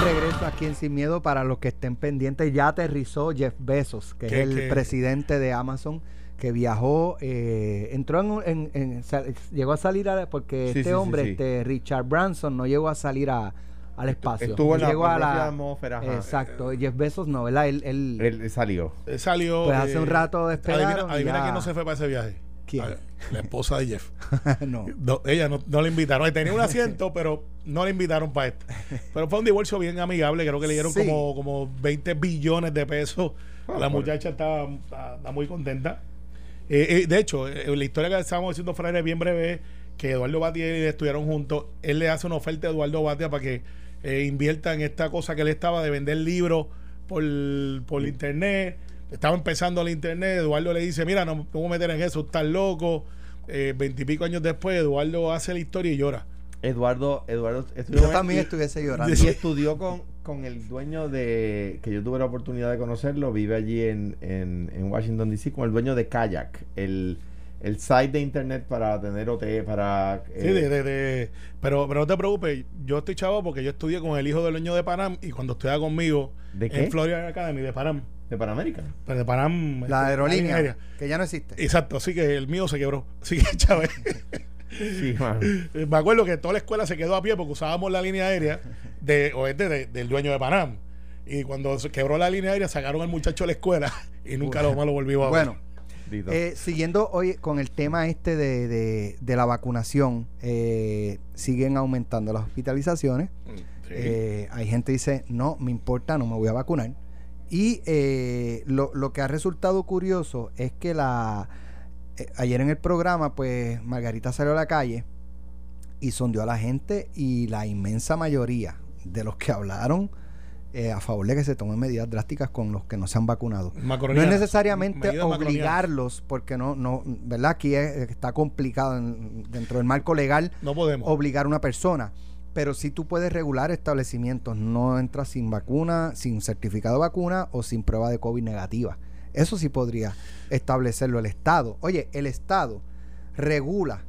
Speaker 2: Regreso aquí en Sin Miedo para los que estén pendientes. Ya aterrizó Jeff Bezos, que es
Speaker 3: ¿Qué-
Speaker 2: el
Speaker 3: qué?
Speaker 2: presidente de Amazon, que viajó, eh, entró en, un- en- en- sal- llegó a salir a, porque
Speaker 4: Sí,
Speaker 2: este
Speaker 4: sí,
Speaker 2: hombre,
Speaker 4: sí.
Speaker 2: este Richard Branson, no llegó a salir a, al espacio.
Speaker 4: Estuvo en la
Speaker 2: a la
Speaker 4: atmósfera, ajá.
Speaker 2: Exacto. Jeff Bezos no, ¿verdad? Él, él-
Speaker 4: Él salió.
Speaker 3: Él salió.
Speaker 2: Pues hace un rato despegaron
Speaker 3: Adivina, adivina quién no se fue para ese viaje.
Speaker 2: ¿Quién?
Speaker 3: A- La esposa de Jeff. [LAUGHS]
Speaker 2: no.
Speaker 3: No, ella no, no le invitaron. Tenía un asiento, pero no le invitaron para esto. Pero fue un divorcio bien amigable. Creo que le dieron
Speaker 2: Sí.
Speaker 3: como, como 20 billones de pesos.
Speaker 4: Ah,
Speaker 3: la muchacha está, está- está muy contenta. Eh, eh, de hecho, eh, la historia que estábamos diciendo fuera de bien breve es que Eduardo Batia y él estuvieron juntos. Él le hace una oferta a Eduardo Batia para que eh, invierta en esta cosa que él estaba de vender libros por, por internet. Estaba empezando el internet. Eduardo le dice: Mira, no me puedo meter en eso, estás loco. Eh, Veintipico años después, Eduardo hace la historia y llora.
Speaker 4: Eduardo, Eduardo estudió
Speaker 2: Yo también
Speaker 4: y-
Speaker 2: estuviese llorando.
Speaker 4: y estudió con, con el dueño de que yo tuve la oportunidad de conocerlo, vive allí en, en, en Washington DC, con el dueño de Kayak, el, el site de internet para tener OT, para
Speaker 3: Sí,
Speaker 4: eh,
Speaker 3: de, de- de- pero, pero no te preocupes, yo estoy chavo porque yo estudié con el hijo del dueño de Panam y cuando estudiaba conmigo
Speaker 4: ¿De qué?
Speaker 3: en Florida Academy de Panam.
Speaker 4: de Panamérica.
Speaker 3: Pero de Panam.
Speaker 2: La
Speaker 3: este,
Speaker 2: aerolínea, que ya no existe.
Speaker 3: Exacto, así que el mío se quebró. [LAUGHS] Así que, Chávez.
Speaker 4: Sí, mano. [LAUGHS]
Speaker 3: Me acuerdo que toda la escuela se quedó a pie porque usábamos la línea aérea de oeste de- del dueño de Panam. Y cuando se quebró la línea aérea, sacaron al muchacho de la escuela y nunca lo más lo volvimos a ver.
Speaker 2: Bueno. Eh, siguiendo hoy con el tema este de, de- de la vacunación, eh, siguen aumentando las hospitalizaciones.
Speaker 3: Sí.
Speaker 2: Eh, hay gente que dice, no, me importa, no me voy a vacunar. Y eh, lo, lo que ha resultado curioso es que la eh, ayer en el programa, pues Margarita salió a la calle y sondeó a la gente y la inmensa mayoría de los que hablaron eh, a favor de que se tomen medidas drásticas con los que no se han vacunado. No es necesariamente obligarlos, porque no, no, ¿verdad? Aquí es- está complicado en- dentro del marco legal
Speaker 3: No podemos.
Speaker 2: obligar a una persona. pero sí tú puedes regular establecimientos. No entras sin vacuna, sin certificado de vacuna o sin prueba de COVID negativa. Eso sí podría establecerlo el Estado. Oye, el Estado regula,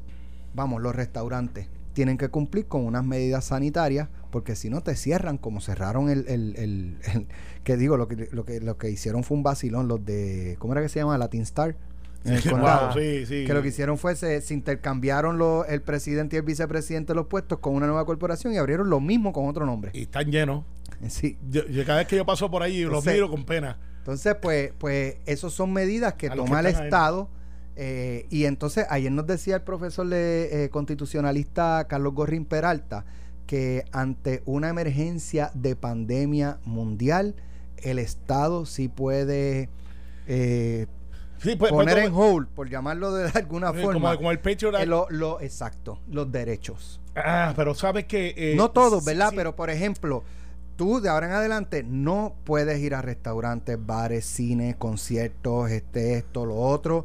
Speaker 2: vamos, los restaurantes tienen que cumplir con unas medidas sanitarias porque si no te cierran como cerraron el, el, el- el- que digo lo que, lo que lo que hicieron fue un vacilón los de cómo era que se llama Latin Star en el
Speaker 3: Wow,
Speaker 2: condado
Speaker 3: sí, sí.
Speaker 2: que lo que hicieron fue se, se intercambiaron los- el presidente y el vicepresidente de los puestos con una nueva corporación y abrieron lo mismo con otro nombre
Speaker 3: Y están llenos.
Speaker 2: sí
Speaker 3: Yo, yo cada vez que yo paso por ahí los miro con pena.
Speaker 2: Entonces, pues, pues, esas son medidas que
Speaker 3: A
Speaker 2: toma
Speaker 3: que
Speaker 2: el. Estado. eh, y entonces, ayer nos decía el profesor de, eh, constitucionalista Carlos Gorrín Peralta que ante una emergencia de pandemia mundial, el Estado sí puede eh,
Speaker 3: Sí, pues,
Speaker 2: poner
Speaker 3: pues,
Speaker 2: en hold, por llamarlo de [LAUGHS] alguna forma,
Speaker 3: como, como el Act.
Speaker 2: eh, lo, lo- exacto, los derechos.
Speaker 3: Ah, pero sabes que. eh,
Speaker 2: no todos,
Speaker 3: sí,
Speaker 2: ¿verdad?
Speaker 3: sí.
Speaker 2: Pero, por ejemplo, tú de ahora en adelante no puedes ir a restaurantes, bares, cines, conciertos, este, esto, lo otro,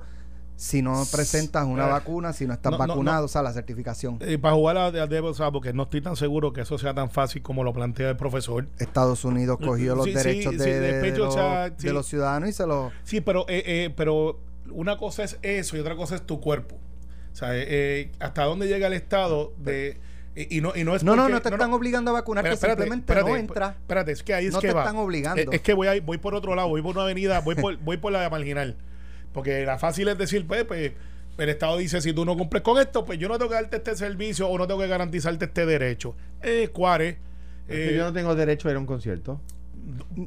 Speaker 2: si no presentas una
Speaker 3: Eh,
Speaker 2: vacuna, si no estás
Speaker 3: no,
Speaker 2: vacunado,
Speaker 3: no.
Speaker 2: o sea, la certificación.
Speaker 3: Eh, para jugar a, a Devil's Advocate, no estoy tan seguro que eso sea tan fácil como lo plantea el profesor.
Speaker 2: Estados Unidos cogió los
Speaker 3: Sí, sí,
Speaker 2: derechos
Speaker 3: sí,
Speaker 2: de, los, de ciudadanos y se los...
Speaker 3: Sí, pero, eh, eh, pero una cosa es eso y otra cosa es tu cuerpo. O sea, eh, eh, hasta dónde llega el Estado de. Y, y no, y no es
Speaker 2: No, no,
Speaker 3: porque-
Speaker 2: no te están obligando a vacunarte,
Speaker 3: espérate,
Speaker 2: simplemente
Speaker 3: espérate,
Speaker 2: no entra.
Speaker 3: Espérate, es que ahí es
Speaker 2: No
Speaker 3: que
Speaker 2: te
Speaker 3: va.
Speaker 2: están obligando.
Speaker 3: Es, es que voy, a- voy por otro lado, voy por una avenida, voy por, [LAUGHS] voy por la marginal. Porque la fácil es decir, pues, pues, el Estado dice, si tú no cumples con esto, pues yo no tengo que darte este servicio o no tengo que garantizarte este derecho. Eh, Cuare. Eh,
Speaker 4: yo no tengo derecho a ir a un concierto.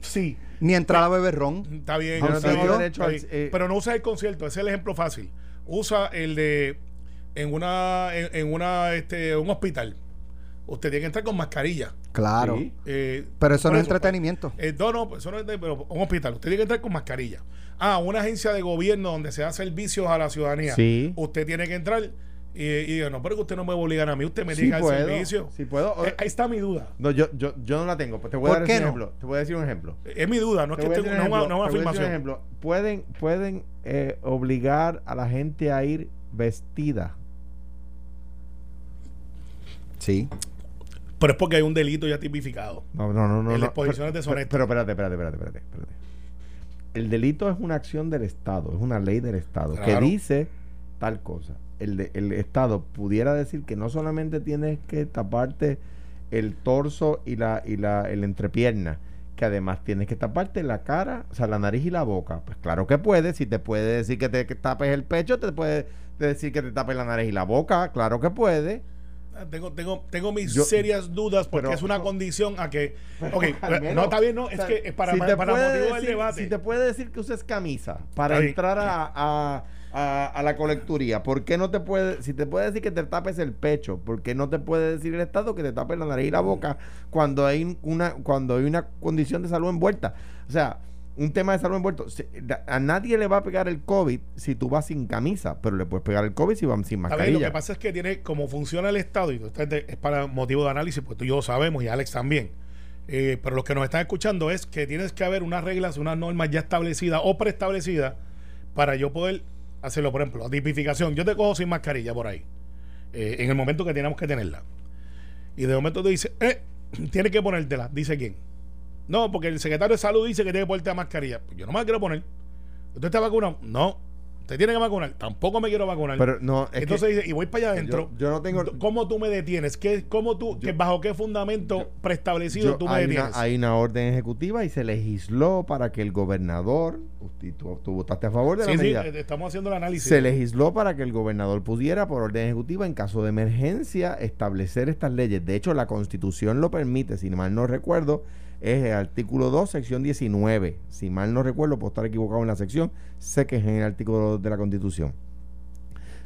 Speaker 3: Sí,
Speaker 2: Ni entrar a beber ron.
Speaker 3: está bien.
Speaker 2: Yo no tengo
Speaker 4: derecho
Speaker 3: está
Speaker 4: al- eh,
Speaker 3: pero no usa el concierto, ese es el ejemplo fácil. Usa el de en una en, en una este un hospital. Usted tiene que entrar con mascarilla.
Speaker 2: Claro.
Speaker 4: Sí.
Speaker 3: Eh,
Speaker 2: Pero eso no es
Speaker 3: pues,
Speaker 2: entretenimiento.
Speaker 3: eh, no, no, eso no es de- pero un hospital. Usted tiene que entrar con mascarilla. Ah, una agencia de gobierno donde se da servicios a la ciudadanía.
Speaker 4: Sí.
Speaker 3: Usted tiene que entrar y, y digo, no, pero que usted no me va a obligar a mí, usted me
Speaker 4: Sí
Speaker 3: diga el
Speaker 4: puedo,
Speaker 3: servicio.
Speaker 4: sí puedo.
Speaker 3: Eh, ahí está mi duda.
Speaker 4: No, yo, yo, yo no la tengo. Pues te voy a
Speaker 2: ¿Por
Speaker 4: dar
Speaker 2: qué
Speaker 4: un
Speaker 2: no?
Speaker 4: ejemplo. Te voy a decir un ejemplo.
Speaker 3: Es mi duda, no es
Speaker 4: Te
Speaker 3: que tengo
Speaker 4: decir un
Speaker 3: no,
Speaker 4: ejemplo,
Speaker 3: no una
Speaker 4: te voy a decir un
Speaker 3: afirmación.
Speaker 4: ejemplo. Pueden, pueden eh, obligar a la gente a ir vestida.
Speaker 2: Sí.
Speaker 3: Pero es porque hay un delito ya tipificado.
Speaker 4: No, no, no, no.
Speaker 3: En la
Speaker 4: no.
Speaker 3: exposición es
Speaker 4: Pero-. Pero, espérate, espérate, espérate. El delito es una acción del Estado, es una ley del Estado que dice tal cosa. El, de- el Estado pudiera decir que no solamente tienes que taparte el torso y la y la el entrepierna, que además tienes que taparte la cara, o sea, la nariz y la boca. Pues claro que puede, si te puede decir que te que tapes el pecho, te puede decir que te tapes la nariz y la boca, claro que puede.
Speaker 3: Tengo, tengo, tengo mis
Speaker 4: Yo-
Speaker 3: serias dudas porque
Speaker 4: pero-
Speaker 3: es una condición a que. Ok,
Speaker 4: menos,
Speaker 3: no está bien, no,
Speaker 4: o
Speaker 3: es
Speaker 4: sea,
Speaker 3: que es para,
Speaker 4: si
Speaker 3: para, motivo del
Speaker 4: decir-
Speaker 3: debate.
Speaker 4: Si te puede decir que uses camisa para entrar a, a- a- a la colecturía, ¿por qué no te puede, si te puede decir que te tapes el pecho, ¿por qué no te puede decir el Estado que te tapes la nariz y la boca cuando hay una, cuando hay una condición de salud envuelta? O sea, un tema de salud envuelto. A nadie le va a pegar el COVID si tú vas sin camisa, pero le puedes pegar el COVID si vas sin
Speaker 3: bien, lo
Speaker 4: mascarilla.
Speaker 3: que pasa es que tiene como funciona el Estado, y te- es para motivo de análisis, pues tú y yo lo sabemos, y Alex también. Eh, pero los que nos están escuchando es que tienes que haber unas reglas, unas normas ya establecidas o preestablecidas para yo poder hacerlo. Por ejemplo, la tipificación. Yo te cojo sin mascarilla por ahí, eh, en el momento que tenemos que tenerla. Y de momento te dice, eh, [CLEARS THROAT] tienes que ponértela. Dice quién. No, porque el secretario de salud dice que tiene que ponerte la mascarilla. Pues yo no me la quiero poner. ¿Usted está vacunado? No. ¿Usted tiene que vacunar? Tampoco me quiero vacunar.
Speaker 4: Pero no, es
Speaker 3: Entonces
Speaker 4: que
Speaker 3: dice, y voy para allá adentro.
Speaker 4: yo, yo no tengo.
Speaker 3: ¿Cómo tú me detienes? ¿Qué, cómo tú,
Speaker 4: Yo-
Speaker 3: que ¿Bajo qué fundamento
Speaker 4: yo-
Speaker 3: preestablecido tú me
Speaker 4: hay,
Speaker 3: detienes?
Speaker 4: una, hay una orden ejecutiva y se legisló para que el gobernador, y tú, tú votaste a favor de la
Speaker 3: sí, sí,
Speaker 4: medida,
Speaker 3: eh, estamos haciendo el análisis.
Speaker 4: se legisló para que el gobernador pudiera, por orden ejecutiva, en caso de emergencia, establecer estas leyes. De hecho, la constitución lo permite, si mal no recuerdo, es el artículo 2, sección 19. Si mal no recuerdo, puedo estar equivocado en la sección, sé que es en el artículo 2 de la constitución.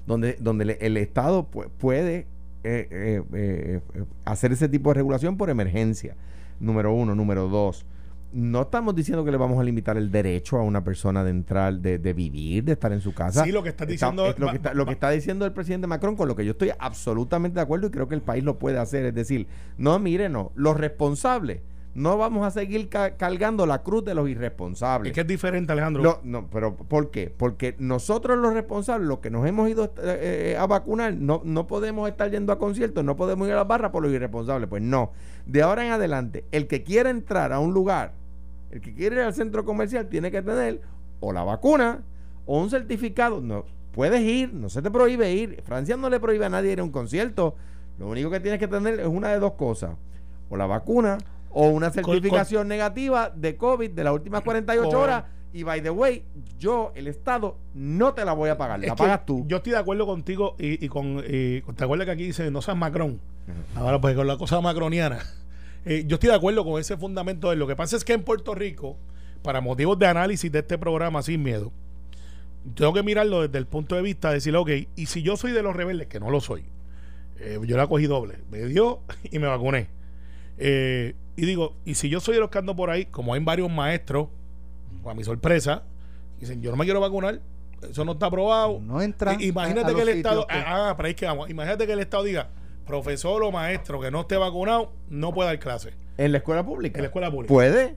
Speaker 4: Donde, donde el Estado pu- puede eh, eh, eh, hacer ese tipo de regulación por emergencia. Número uno. Número dos. No estamos diciendo que le vamos a limitar el derecho a una persona de entrar, de, de vivir, de estar en su casa.
Speaker 3: Sí, lo que
Speaker 4: Está-
Speaker 3: diciendo
Speaker 4: es lo, que está, lo que está diciendo el presidente Macron, con lo que yo estoy absolutamente de acuerdo y creo que el país lo puede hacer. Es decir, no, mire, no, los responsables No vamos a seguir ca- cargando la cruz de los irresponsables.
Speaker 3: Es que es diferente, Alejandro.
Speaker 4: No, no, pero ¿por qué? Porque nosotros los responsables, los que nos hemos ido eh, eh, a vacunar, no, no podemos estar yendo a conciertos, no podemos ir a las barras por los irresponsables. Pues no. De ahora en adelante, el que quiera entrar a un lugar, el que quiere ir al centro comercial, tiene que tener o la vacuna o un certificado. No, puedes ir, no se te prohíbe ir. Francia no le prohíbe a nadie ir a un concierto. Lo único que tienes que tener es una de dos cosas. O la vacuna o una certificación negativa de COVID de las últimas 48
Speaker 3: Con-
Speaker 4: horas. Y by the way, yo, el Estado, no te la voy a pagar. La pagas tú.
Speaker 3: Yo estoy de acuerdo contigo y, y con. y ¿Te acuerdas que aquí dice no seas Macron? Ahora, pues con la cosa macroniana. [LAUGHS] Eh, yo estoy de acuerdo con ese fundamento de lo que pasa es que en Puerto Rico, para motivos de análisis de este programa sin miedo, tengo que mirarlo desde el punto de vista de decir, ok, y si yo soy de los rebeldes, que no lo soy, eh, yo la cogí doble, me dio [LAUGHS] y me vacuné. Eh, y digo, y si yo soy de los que ando por ahí, como hay varios maestros, a mi sorpresa, dicen, yo no me quiero vacunar, eso no está aprobado.
Speaker 2: No entran
Speaker 3: I- Imagínate
Speaker 2: a- a
Speaker 3: que el Estado,
Speaker 2: que-
Speaker 3: ah, ah, pero ahí que vamos. Imagínate que el Estado diga, profesor o maestro que no esté vacunado, no puede dar clase
Speaker 4: En la escuela pública.
Speaker 3: en la escuela pública.
Speaker 4: Puede.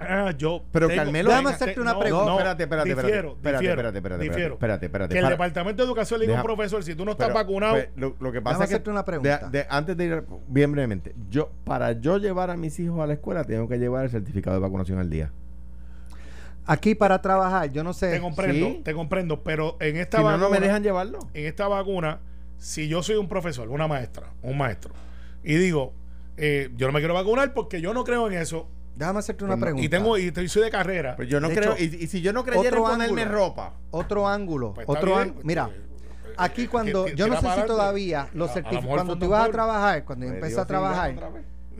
Speaker 3: Ah, yo.
Speaker 4: Pero, Carmelo,
Speaker 2: déjame hacerte
Speaker 3: te-
Speaker 2: una
Speaker 3: no,
Speaker 2: pregunta.
Speaker 3: no,
Speaker 4: No, espérate, espérate, espérate.
Speaker 3: difiero,
Speaker 4: Espérate,
Speaker 3: difiero,
Speaker 4: espérate, espérate,
Speaker 3: difiero.
Speaker 4: espérate, espérate,
Speaker 3: Que el
Speaker 4: para-
Speaker 3: Departamento de Educación le diga a un profesor, si tú no estás
Speaker 4: Pero,
Speaker 3: vacunado,
Speaker 4: pues, lo, lo que pasa es que
Speaker 2: hacerte una pregunta.
Speaker 4: de- de- antes de ir bien brevemente, yo para yo llevar a mis hijos a la escuela tengo que llevar el certificado de vacunación al día.
Speaker 2: Aquí para trabajar, yo no sé.
Speaker 3: te comprendo,
Speaker 4: sí.
Speaker 3: te comprendo, pero en esta
Speaker 4: Si no,
Speaker 3: vacuna,
Speaker 4: no me dejan llevarlo.
Speaker 3: en esta vacuna, si yo soy un profesor, una maestra, un maestro, y digo, eh, yo no me quiero vacunar porque yo no creo en eso,
Speaker 2: Déjame hacerte una
Speaker 4: Pues no,
Speaker 2: pregunta.
Speaker 3: y tengo, y soy de carrera,
Speaker 4: Pero yo no
Speaker 2: De
Speaker 4: creo.
Speaker 2: hecho,
Speaker 4: y, y si yo no creyera en ponerme
Speaker 2: ángulo.
Speaker 4: ropa.
Speaker 2: Otro ángulo.
Speaker 3: Pues
Speaker 2: otro ángulo. Mira,
Speaker 3: eh,
Speaker 2: aquí
Speaker 3: eh,
Speaker 2: cuando.
Speaker 3: que- que
Speaker 2: Yo no sé si todavía los certificados. Cuando tú ibas a trabajar, cuando yo empecé a trabajar,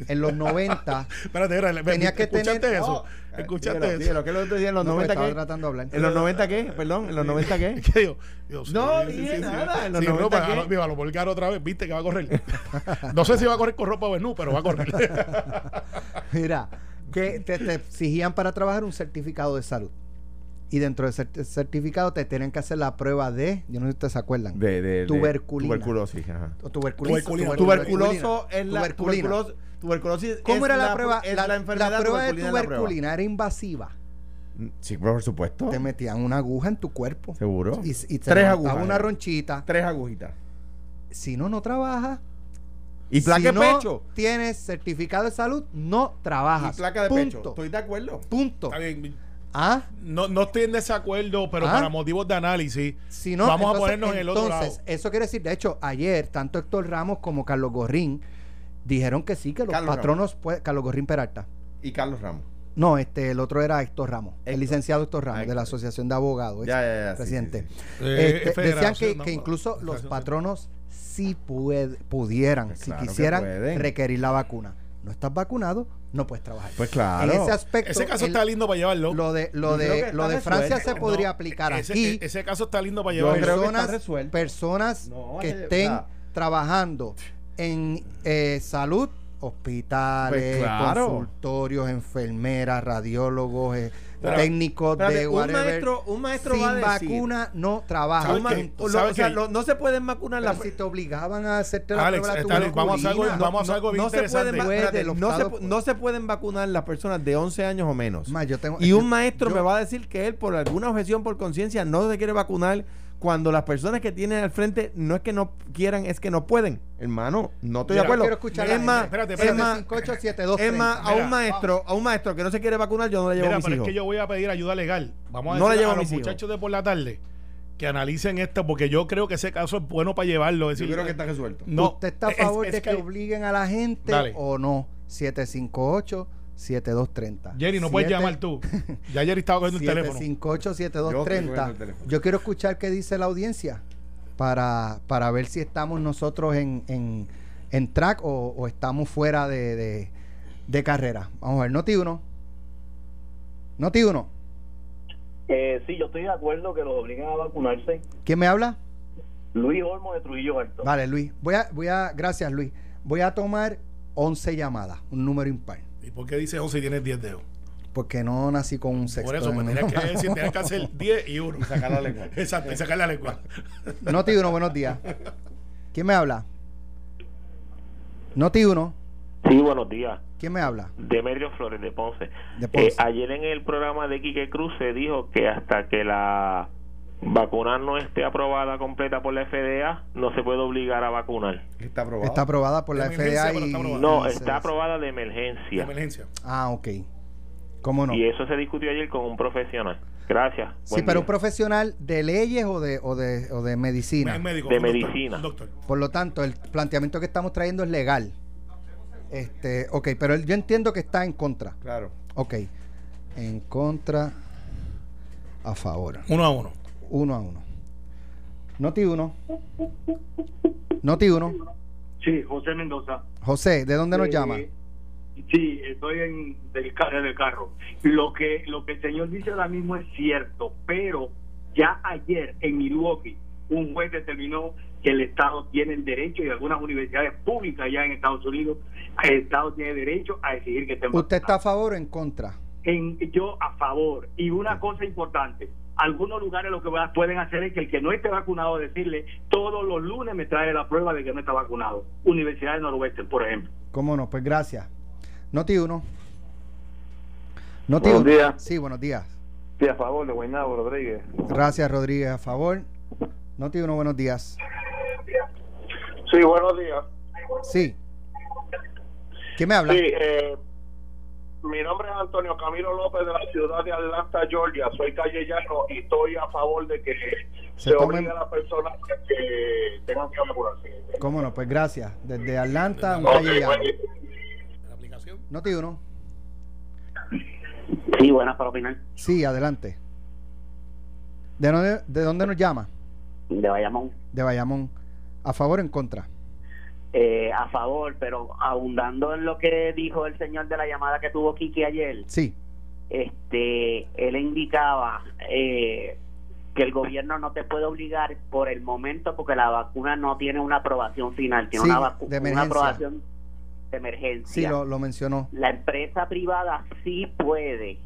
Speaker 2: en los 90. [LAUGHS]
Speaker 3: Espérate, espérate,
Speaker 2: Tenía que
Speaker 3: ¿escuchaste
Speaker 2: tener-
Speaker 3: eso?
Speaker 4: No.
Speaker 3: ¿Escuchaste
Speaker 4: Dígalo,
Speaker 3: eso?
Speaker 4: dígalo, ¿qué lo decía en los
Speaker 2: No, pues,
Speaker 4: 90
Speaker 2: estaba
Speaker 4: qué?
Speaker 2: tratando de hablar.
Speaker 4: ¿En los 90 qué? Perdón, ¿en los 90 qué? [LAUGHS]
Speaker 3: ¿Qué digo? Dios,
Speaker 4: No,
Speaker 3: sí,
Speaker 4: dije
Speaker 3: sí, sí.
Speaker 4: nada, en los
Speaker 3: Sí,
Speaker 4: 90
Speaker 3: ropa,
Speaker 4: ¿qué?
Speaker 3: a lo volcar otra vez, viste que va a correr. [LAUGHS] No sé si va a correr con ropa o no, pero va a correr.
Speaker 2: Mira, que te, te exigían para trabajar un certificado de salud. Y dentro del cer- certificado te tenían que hacer la prueba de, yo no sé si ustedes se acuerdan,
Speaker 4: De, de, de
Speaker 2: Tuberculina.
Speaker 4: Tuberculosis, ajá.
Speaker 2: o tuberculosis.
Speaker 3: Tuberculina.
Speaker 4: Tuberculoso es la tuberculosis. Tuberculosis
Speaker 2: ¿Cómo era la, prueba?
Speaker 4: es
Speaker 2: La,
Speaker 4: la,
Speaker 2: la
Speaker 4: enfermedad
Speaker 2: prueba de
Speaker 4: tuberculina
Speaker 2: era invasiva.
Speaker 4: Sí, por supuesto.
Speaker 2: Te metían una aguja en tu cuerpo.
Speaker 4: Seguro.
Speaker 2: Y, y te
Speaker 4: Tres agujas.
Speaker 2: una ronchita.
Speaker 4: Tres agujitas.
Speaker 2: Si no, no trabaja.
Speaker 4: Y placa
Speaker 2: si
Speaker 4: de
Speaker 2: no
Speaker 4: pecho.
Speaker 2: tienes certificado de salud, no
Speaker 4: Y
Speaker 2: trabajas.
Speaker 4: placa de
Speaker 2: Punto.
Speaker 4: pecho. Estoy de acuerdo.
Speaker 2: Punto. Ah,
Speaker 3: No, no estoy en desacuerdo, pero
Speaker 2: Ah.
Speaker 3: para motivos de análisis,
Speaker 2: si no,
Speaker 3: vamos a ponernos en el otro lado.
Speaker 2: Entonces, eso quiere decir, de hecho, ayer, tanto Héctor Ramos como Carlos Gorrín dijeron que sí, que los
Speaker 4: Carlos
Speaker 2: patronos, pueden- Carlos Gorrín Peralta.
Speaker 4: Y Carlos Ramos.
Speaker 2: No, este, el otro era Héctor Ramos, el licenciado Héctor Ramos,
Speaker 4: Ah,
Speaker 2: de la
Speaker 4: Héctor.
Speaker 2: Asociación de Abogados,
Speaker 4: Ya, ya, ya,
Speaker 2: presidente.
Speaker 4: sí, sí.
Speaker 3: Eh,
Speaker 2: Este,
Speaker 3: es
Speaker 2: decían que,
Speaker 3: no,
Speaker 2: que
Speaker 3: no,
Speaker 2: incluso los patronos sí pued- pudieran,
Speaker 4: Pues
Speaker 2: si
Speaker 4: claro
Speaker 2: quisieran, requerir la vacuna. No estás vacunado, no puedes trabajar.
Speaker 4: Pues claro.
Speaker 2: En ese aspecto,
Speaker 3: Ese caso
Speaker 2: el-
Speaker 3: está lindo para llevarlo.
Speaker 2: lo de, lo de, lo de Francia
Speaker 4: resuelto.
Speaker 2: se podría
Speaker 3: No,
Speaker 2: aplicar
Speaker 3: ese,
Speaker 2: aquí.
Speaker 3: Ese caso está lindo para llevarlo.
Speaker 4: creo que está
Speaker 2: personas, personas
Speaker 4: No,
Speaker 2: que
Speaker 4: es-
Speaker 2: estén trabajando en eh, salud, hospitales,
Speaker 4: Pues claro.
Speaker 2: consultorios, enfermeras, radiólogos, eh,
Speaker 3: Pero-
Speaker 2: técnicos
Speaker 4: espérate,
Speaker 2: de
Speaker 4: un maestro- un maestro
Speaker 2: sin
Speaker 4: va a decir-
Speaker 2: vacuna no trabaja.
Speaker 3: ¿Sabes
Speaker 4: Un ma-
Speaker 3: qué?
Speaker 4: lo-
Speaker 3: ¿Sabes
Speaker 4: o sea, lo- no se pueden vacunar
Speaker 2: Pero
Speaker 4: las
Speaker 2: si te obligaban a hacerte la
Speaker 3: Alex,
Speaker 2: prueba
Speaker 3: bien, vamos a hacer algo- vamos a algo bien
Speaker 4: no se pueden,
Speaker 3: interesante.
Speaker 4: va-
Speaker 2: Puede,
Speaker 4: espérate, no, se, no se pueden vacunar las personas de 11 años o menos.
Speaker 2: Ma, yo tengo-
Speaker 4: y
Speaker 2: yo-
Speaker 4: un maestro
Speaker 2: yo-
Speaker 4: me va a decir que él, por alguna objeción por conciencia, no se quiere vacunar cuando las personas que tienen al frente no es que no quieran, es que no pueden. Hermano, no estoy
Speaker 3: Mira,
Speaker 4: de acuerdo.
Speaker 2: quiero escuchar a
Speaker 4: es más.
Speaker 3: Espérate,
Speaker 4: es
Speaker 3: espérate.
Speaker 4: más,
Speaker 2: 587230.
Speaker 4: es más, a un maestro, a un maestro que no se quiere vacunar, yo no le llevo a
Speaker 3: Mira,
Speaker 4: mis
Speaker 3: pero
Speaker 4: hijos.
Speaker 3: es que yo voy a pedir ayuda legal. Vamos a
Speaker 4: No le
Speaker 3: decir
Speaker 4: llevo
Speaker 3: a
Speaker 4: a
Speaker 3: los
Speaker 4: hijos.
Speaker 3: muchachos de por la tarde que analicen esto, porque yo creo que ese caso es bueno para llevarlo.
Speaker 4: Yo
Speaker 3: decir,
Speaker 4: creo que está resuelto.
Speaker 3: No,
Speaker 2: ¿Usted está a
Speaker 3: es-
Speaker 2: favor
Speaker 3: es
Speaker 2: de que,
Speaker 3: hay-
Speaker 2: obliguen a la gente
Speaker 3: Dale.
Speaker 2: o no? 758-7230.
Speaker 3: Jerry, no puedes llamar tú. Ya Jerry estaba cogiendo el teléfono.
Speaker 2: 758-7230.
Speaker 4: Yo
Speaker 2: Yo, quiero escuchar qué dice la audiencia para, para ver si estamos nosotros en, en, en track o, o estamos fuera de, de, de carrera. Vamos a ver, Noti 1. Noti 1.
Speaker 8: Eh, sí, yo estoy de acuerdo que los obliguen a vacunarse.
Speaker 2: ¿Quién me habla?
Speaker 8: Luis Olmo de Trujillo Alto.
Speaker 2: Vale, Luis. Voy a, voy a, gracias, Luis. Voy a tomar 11 llamadas, un número impar.
Speaker 3: ¿Y por qué dice 11 y tienes 10 dedos?
Speaker 2: Porque no nací con un sexto.
Speaker 3: Por eso, pues tenías que decir, tenías que hacer [LAUGHS] 10 y 1.
Speaker 4: sacar la lengua. [LAUGHS]
Speaker 3: Exacto, y sacar la lengua. [LAUGHS]
Speaker 2: Noti 1, buenos días. ¿Quién me habla? Noti 1.
Speaker 8: Sí, buenos días.
Speaker 2: ¿Quién me habla?
Speaker 9: Demetrio Flores de Ponce.
Speaker 2: De Ponce.
Speaker 9: Eh, ayer en el programa de Quique Cruz se dijo que hasta que la vacuna no esté aprobada completa por la FDA, no se puede obligar a vacunar.
Speaker 4: Está aprobado.
Speaker 2: Está aprobada por la
Speaker 3: De emergencia,
Speaker 2: FDA y...
Speaker 3: está aprobada.
Speaker 9: No, está aprobada de
Speaker 3: De
Speaker 9: emergencia.
Speaker 3: emergencia.
Speaker 2: Ah, ok. ¿Cómo no?
Speaker 9: Y eso se discutió ayer con un profesional. Gracias.
Speaker 2: Sí, pero
Speaker 9: día.
Speaker 2: un profesional de leyes o de, o de, o de medicina.
Speaker 3: Es médico,
Speaker 9: De
Speaker 3: un doctor,
Speaker 9: medicina.
Speaker 3: un doctor.
Speaker 2: Por lo tanto, el planteamiento que estamos trayendo es legal. Este, ok, pero yo entiendo que está en contra.
Speaker 4: Claro.
Speaker 2: Ok. En contra, a favor.
Speaker 3: Uno a uno.
Speaker 2: Uno a uno. Noti uno. Noti uno.
Speaker 8: Sí, José Mendoza.
Speaker 2: José, ¿de dónde nos
Speaker 8: Eh,
Speaker 2: llama?
Speaker 8: Sí, estoy en del, en el carro. Lo que lo que el señor dice ahora mismo es cierto, pero ya ayer en Milwaukee un juez determinó que el Estado tiene el derecho y algunas universidades públicas ya en Estados Unidos, el Estado tiene derecho a exigir que estén
Speaker 2: ¿Usted está a favor o en contra?
Speaker 8: En, yo a favor. Y una cosa importante, algunos lugares lo que va- pueden hacer es que el que no esté vacunado decirle todos los lunes me trae la prueba de que no está vacunado. Universidad de Noroeste, por ejemplo.
Speaker 2: ¿Cómo no? Pues gracias. Noti uno. Noti
Speaker 10: Buenos
Speaker 2: uno.
Speaker 10: días.
Speaker 2: Sí, buenos días.
Speaker 10: Sí, a favor de Guaynabo Rodríguez.
Speaker 2: Gracias, Rodríguez, a favor. Noti uno, buenos días.
Speaker 10: Sí, buenos días.
Speaker 2: Sí. ¿Quién me habla?
Speaker 10: Sí, eh, mi nombre es Antonio Camilo López de la ciudad de Atlanta, Georgia. Soy callellano y estoy a favor de que
Speaker 2: Se
Speaker 10: se,
Speaker 2: tomen-
Speaker 10: obligue a las personas que tengan que vacunarse.
Speaker 2: ¿Cómo no? Pues gracias. Desde Atlanta, un
Speaker 10: Ok,
Speaker 2: calle llano.
Speaker 10: buen día.
Speaker 3: La aplicación.
Speaker 2: Noti uno.
Speaker 11: Sí, buenas para opinar.
Speaker 2: Sí, adelante. ¿De dónde, ¿De dónde nos llama?
Speaker 11: De Bayamón.
Speaker 2: De Bayamón. ¿A favor o en contra?
Speaker 11: Eh, a favor, pero abundando en lo que dijo el señor de la llamada que tuvo Kiki ayer,
Speaker 2: Sí.
Speaker 11: este, él indicaba eh, que el gobierno no te puede obligar por el momento porque la vacuna no tiene una aprobación final, tiene
Speaker 2: Sí,
Speaker 11: una, una aprobación de emergencia.
Speaker 2: Sí, lo, lo mencionó.
Speaker 11: la empresa privada sí puede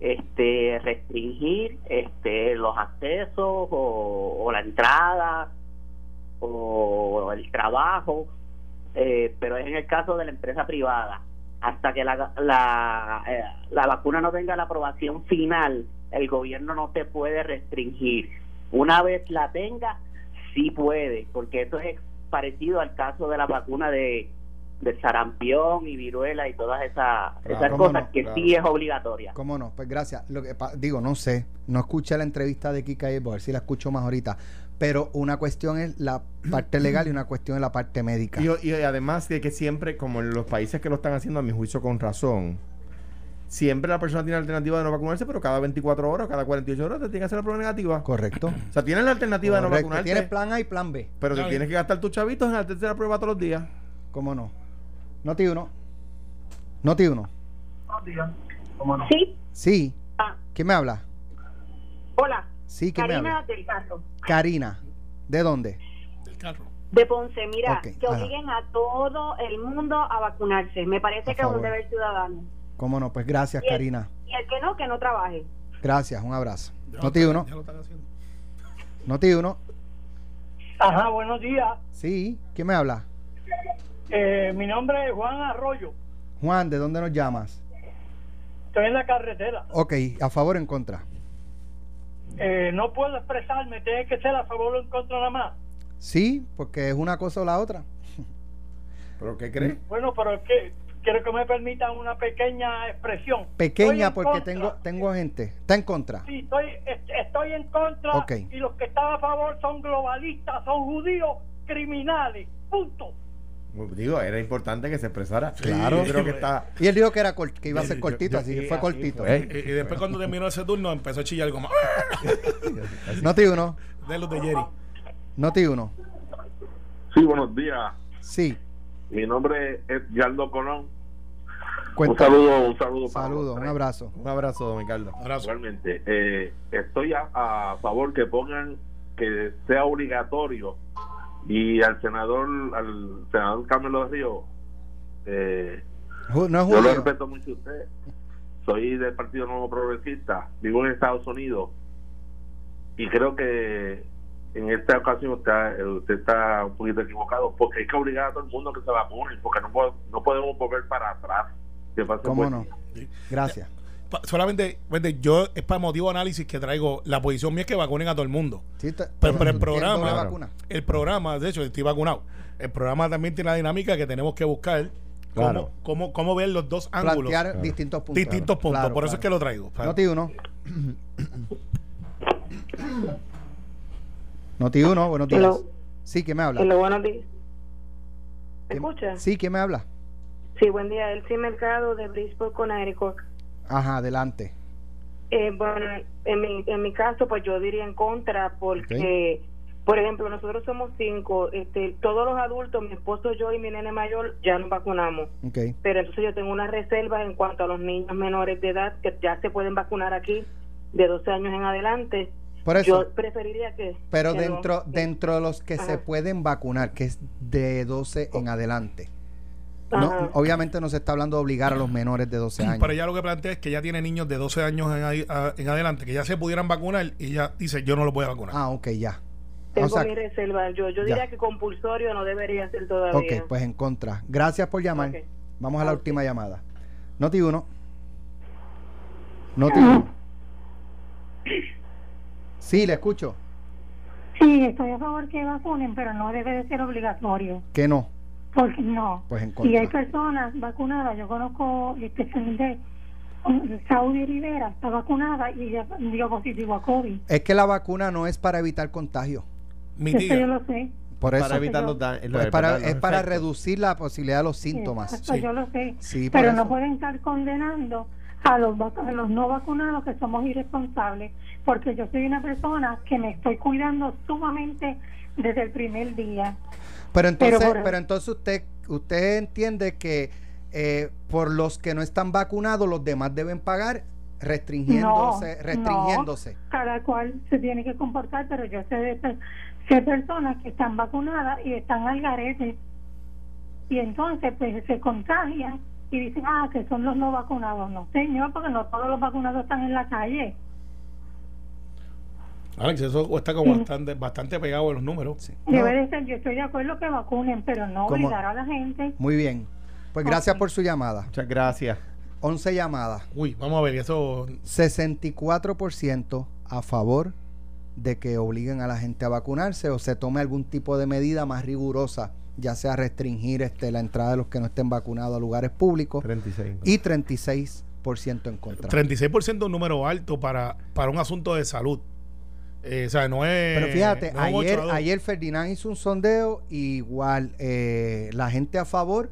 Speaker 11: este restringir este los accesos o, o la entrada o el trabajo eh, pero es en el caso de la empresa privada hasta que la, la, eh, la vacuna no tenga la aprobación final el gobierno no te puede restringir una vez la tenga sí puede porque esto es parecido al caso de la vacuna de de sarampión y viruela y todas esas, esas
Speaker 2: ¿Cómo
Speaker 11: cosas
Speaker 2: no?
Speaker 11: que
Speaker 2: Claro.
Speaker 11: sí es obligatoria.
Speaker 2: ¿Cómo no? Pues gracias. Lo que, pa- digo, no sé. No escuché la entrevista de Kika voy a ver si la escucho más ahorita. Pero una cuestión es la parte legal y una cuestión es la parte médica.
Speaker 4: Y, y además de que siempre, como en los países que lo están haciendo, a mi juicio con razón, siempre la persona tiene la alternativa de no vacunarse, pero cada 24 horas, cada 48 horas te tiene que hacer la prueba negativa.
Speaker 2: Correcto.
Speaker 4: O sea, tienes la alternativa de no
Speaker 2: Correcto.
Speaker 4: vacunarte,
Speaker 2: Tienes plan A y plan B.
Speaker 4: pero te tienes que gastar tus chavitos en hacerte la prueba todos los días.
Speaker 2: ¿Cómo no? Noti uno. Noti uno.
Speaker 12: Sí.
Speaker 2: Sí.
Speaker 12: Ah,
Speaker 2: ¿Quién me habla?
Speaker 12: hola.
Speaker 2: Sí, ¿quién me
Speaker 12: Karina
Speaker 2: habla?
Speaker 12: del Carro.
Speaker 2: Karina. ¿De dónde?
Speaker 3: Del carro.
Speaker 12: De Ponce, mira, que
Speaker 2: ajá.
Speaker 12: obliguen a todo el mundo a vacunarse. Me parece
Speaker 2: A
Speaker 12: que es un deber ciudadano.
Speaker 2: ¿Cómo no? Pues gracias,
Speaker 12: Y el-
Speaker 2: Karina.
Speaker 12: Y el que no, que no trabaje.
Speaker 2: Gracias, un abrazo. Noti uno.
Speaker 3: ya lo están haciendo.
Speaker 2: Noti uno.
Speaker 13: Ajá, buenos días.
Speaker 2: Sí. ¿Quién me habla?
Speaker 13: Eh, mi nombre es Juan Arroyo.
Speaker 2: Juan, ¿de dónde nos llamas?
Speaker 13: Estoy en la carretera.
Speaker 2: Ok, ¿a favor o en contra?
Speaker 13: Eh, no puedo expresarme, tiene que ser a favor o en contra nada más.
Speaker 2: Sí, porque es una cosa o la otra.
Speaker 4: ¿Pero qué crees?
Speaker 13: Bueno, pero es que quiero que me permitan una pequeña expresión.
Speaker 2: Pequeña porque
Speaker 13: contra.
Speaker 2: tengo tengo gente. Está en contra.
Speaker 13: Sí, estoy, est- estoy en contra
Speaker 2: Ok.
Speaker 13: y los que están a favor son globalistas, son judíos, criminales. Punto.
Speaker 4: Digo, era importante que se expresara.
Speaker 2: Claro.
Speaker 4: Creo que está.
Speaker 2: Y él dijo que era cort- que iba a ser cortito,
Speaker 4: yo-
Speaker 2: así que fue
Speaker 4: así
Speaker 2: cortito.
Speaker 4: fue.
Speaker 3: Y, y después cuando terminó ese turno empezó a chillar como [LAUGHS]
Speaker 2: Noti uno.
Speaker 3: de los de Jerry.
Speaker 2: Noti uno.
Speaker 10: Sí, buenos días.
Speaker 2: Sí.
Speaker 10: Mi nombre es Yardo Colón. Un saludo, un saludo. para los
Speaker 2: un abrazo.
Speaker 4: Un abrazo, don Ricardo.
Speaker 3: Abrazo.
Speaker 10: Igualmente, eh, estoy a, a favor que pongan que sea obligatorio y al senador, al senador Carmelo Río, eh,
Speaker 2: No
Speaker 10: yo lo respeto mucho a usted. Soy del Partido Nuevo Progresista, vivo en Estados Unidos y creo que en esta ocasión usted, eh, usted está un poquito equivocado porque hay que obligar a todo el mundo a que se vacune porque no, no podemos volver para atrás. Que pase
Speaker 2: ¿Cómo
Speaker 10: buen
Speaker 2: no?
Speaker 10: día.
Speaker 2: Gracias.
Speaker 3: Pa- solamente, yo es para motivo de análisis que traigo. La posición mía es que vacunen a todo el mundo.
Speaker 2: Sí, te-
Speaker 3: Pero, pero el
Speaker 2: ¿Tienes
Speaker 3: programa, el programa, de hecho, estoy vacunado. El programa también tiene la dinámica que tenemos que buscar cómo,
Speaker 4: Claro.
Speaker 3: cómo, cómo ver los dos ángulos.
Speaker 2: Plantear distintos puntos.
Speaker 3: Distintos puntos.
Speaker 2: Claro,
Speaker 3: Por eso es que lo traigo.
Speaker 2: Noti uno. Noti uno, buenos días.
Speaker 14: Hello.
Speaker 2: Sí, ¿quién me habla?
Speaker 14: Hello, buenos días. ¿Me
Speaker 2: ¿Quién-
Speaker 14: escucha?
Speaker 2: Sí, ¿quién me habla?
Speaker 14: Sí, buen día. Elsie Mercado de Bridgeport, Connecticut.
Speaker 2: Ajá, adelante.
Speaker 14: Eh, bueno, en mi, en mi caso, pues yo diría en contra porque, por ejemplo, nosotros somos cinco, este, todos los adultos, mi esposo, yo y mi nene mayor, ya nos vacunamos.
Speaker 2: Ok.
Speaker 14: Pero entonces yo tengo unas reservas en cuanto a los niños menores de edad que ya se pueden vacunar aquí de 12 años en adelante.
Speaker 2: Por eso.
Speaker 14: Yo preferiría que...
Speaker 2: Pero
Speaker 14: que no.
Speaker 2: dentro, dentro de los que se pueden vacunar, que es de 12 en adelante. No, obviamente no se está hablando de obligar a los menores de 12 años.
Speaker 3: Pero ella lo que plantea es que ya tiene niños de 12 años en, ahí- a- en adelante que ya se pudieran vacunar y ella dice yo no lo voy a vacunar.
Speaker 2: Ah, ok, ya.
Speaker 14: Tengo
Speaker 2: O sea,
Speaker 14: mi reserva. Yo, yo
Speaker 2: Ya.
Speaker 14: diría que compulsorio no debería ser todavía.
Speaker 2: ok, pues en contra. Gracias por llamar. Vamos a la última llamada. Noti 1. Noti 1. Sí, le escucho.
Speaker 15: Sí, estoy a favor que vacunen, pero no debe de ser obligatorio.
Speaker 2: Que no.
Speaker 15: Porque no.
Speaker 2: Pues en
Speaker 15: Y hay personas vacunadas. Yo conozco especialmente um, Saudi Rivera, está vacunada y ella dio positivo a COVID.
Speaker 2: Es que la vacuna no es para evitar contagio.
Speaker 15: Eso yo lo sé.
Speaker 2: Por eso.
Speaker 4: Para evitar los da-
Speaker 2: Pues
Speaker 4: los-
Speaker 2: para-
Speaker 4: los
Speaker 2: es para
Speaker 4: efectos.
Speaker 2: reducir la posibilidad de los síntomas.
Speaker 15: Exacto, yo lo sé.
Speaker 2: Sí,
Speaker 15: pero no pueden estar condenando a los, a los no vacunados que somos irresponsables, porque yo soy una persona que me estoy cuidando sumamente desde el primer día.
Speaker 2: Pero entonces,
Speaker 15: Pero
Speaker 2: entonces usted, usted entiende que eh, por los que no están vacunados, los demás deben pagar restringiéndose,
Speaker 15: No,
Speaker 2: restringiéndose.
Speaker 15: no, cada cual se tiene que comportar, pero yo sé de sé personas que están vacunadas y están al garete y entonces pues se contagian y dicen, ah, que son los no vacunados. No, señor, porque no todos los vacunados están en la calle.
Speaker 3: Alex, eso está como bastante, bastante pegado en los números.
Speaker 15: Debe de ser, yo estoy de acuerdo que vacunen, pero no
Speaker 2: ¿Cómo?
Speaker 15: obligar a la gente.
Speaker 2: Muy bien. Pues gracias por su llamada.
Speaker 4: Muchas gracias.
Speaker 2: 11 llamadas.
Speaker 3: Uy, vamos a ver, eso
Speaker 2: 64% a favor de que obliguen a la gente a vacunarse o se tome algún tipo de medida más rigurosa, ya sea restringir este, la entrada de los que no estén vacunados a lugares públicos
Speaker 4: 36.
Speaker 2: y 36% en contra.
Speaker 3: 36% es un número alto para, para un asunto de salud. Eh, o sea, no es.
Speaker 2: Pero fíjate,
Speaker 3: no es un
Speaker 2: ayer,
Speaker 3: 8 a 2.
Speaker 2: ayer Ferdinand hizo un sondeo y igual eh, la gente a favor